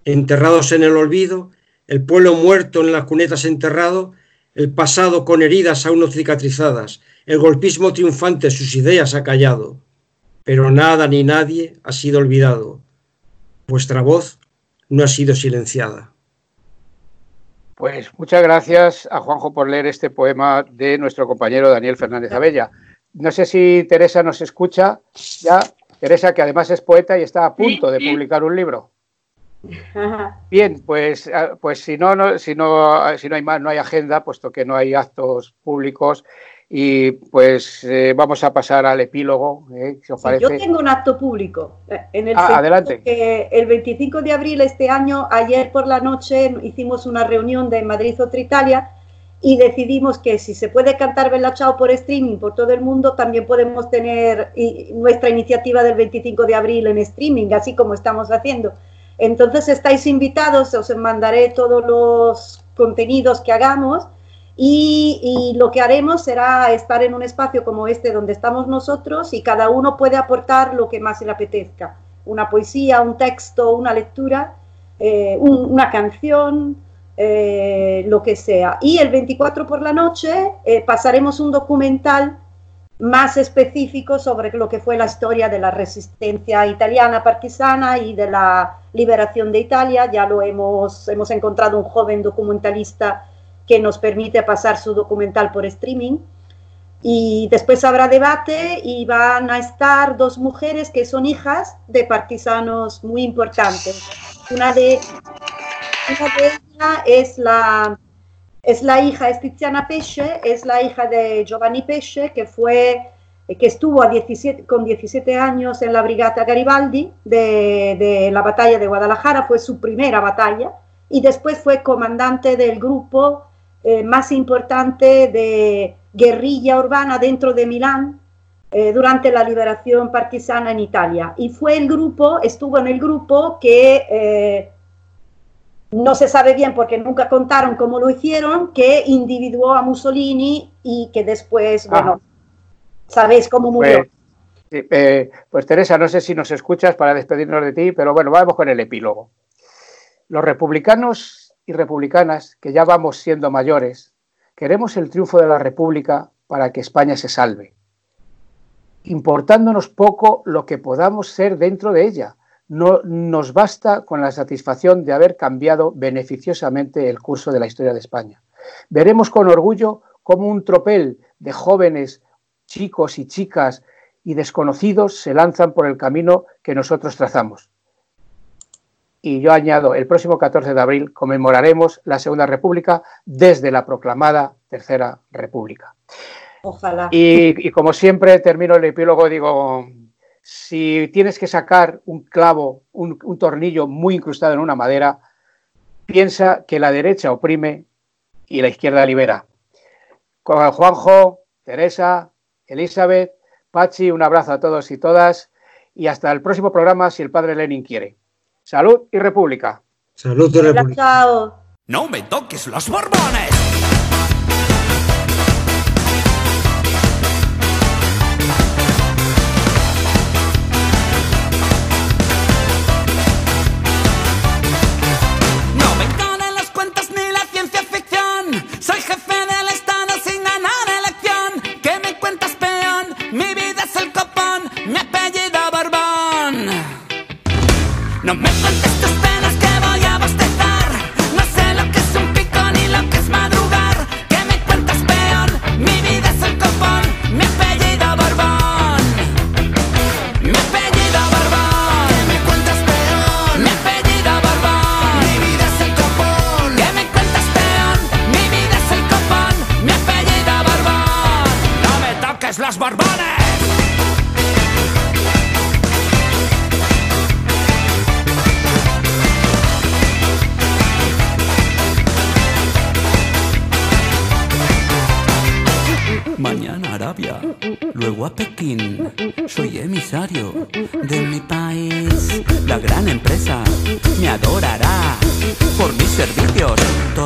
Enterrados en el olvido, el pueblo muerto en las cunetas enterrado, el pasado con heridas aún no cicatrizadas, el golpismo triunfante sus ideas ha callado, pero nada ni nadie ha sido olvidado vuestra voz no ha sido silenciada. Pues muchas gracias a Juanjo por leer este poema de nuestro compañero Daniel Fernández Abella. No sé si Teresa nos escucha ya. Teresa, que además es poeta y está a punto de publicar un libro. Bien, pues, ah, pues si no, no- si no, si no hay más, no hay agenda, puesto que no hay actos públicos, y pues eh, vamos a pasar al epílogo, ¿eh? si os parece. yo tengo un acto público. eh, En el Ah, adelante. que el 25 de abril este año, ayer por la noche, hicimos una reunión de Madrid Otra Italia y decidimos que si se puede cantar Bella Ciao por streaming por todo el mundo, también podemos tener nuestra iniciativa del 25 de abril en streaming, así como estamos haciendo. Entonces estáis invitados, os mandaré todos los contenidos que hagamos y, lo que haremos será estar en un espacio como este donde estamos nosotros y cada uno puede aportar lo que más le apetezca. Una poesía, un texto, una lectura, eh, un- una canción, eh, lo que sea. Y el 24 por la noche eh, pasaremos un documental más específico sobre lo que fue la historia de la resistencia italiana partisana y de la liberación de Italia. Ya lo hemos, hemos encontrado un joven documentalista que nos permite pasar su documental por streaming. y después habrá debate y van a estar dos mujeres que son hijas de partisanos muy importantes. Una de, una de ellas es la, es la hija, es Tiziana Pesce, es la hija de Giovanni Pesce, que fue que estuvo a 17, con 17 años en la Brigata Garibaldi de, la batalla de Guadalajara, fue su primera batalla, y después fue comandante del grupo eh, más importante de guerrilla urbana dentro de Milán eh, durante la liberación partisana en Italia. Y fue el grupo, estuvo en el grupo que eh, no se sabe bien porque nunca contaron cómo lo hicieron, que individuó a Mussolini y que después, Ajá. bueno, sabéis cómo murió. Pues, eh, pues Teresa, no sé si nos escuchas para despedirnos de ti, pero bueno, vamos con el epílogo. Los republicanos y republicanas, que ya vamos siendo mayores, queremos el triunfo de la República para que España se salve, importándonos poco lo que podamos ser dentro de ella. No nos basta con la satisfacción de haber cambiado beneficiosamente el curso de la historia de España. Veremos con orgullo cómo un tropel de jóvenes, chicos y chicas y desconocidos se lanzan por el camino que nosotros trazamos. Y yo añado, el próximo 14 de abril conmemoraremos la Segunda República desde la proclamada Tercera República. Ojalá. Y, y como siempre termino el epílogo, digo, si tienes que sacar un clavo, un, un tornillo muy incrustado en una madera, piensa que la derecha oprime y la izquierda libera. Con Juanjo, Teresa, Elizabeth, Pachi, un abrazo a todos y todas y hasta el próximo programa si el padre Lenin quiere. Salud y República. Salud Hola, República. No me toques los borbones.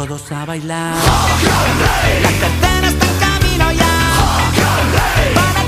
Todos a bailar. La tercera está en camino ya. Para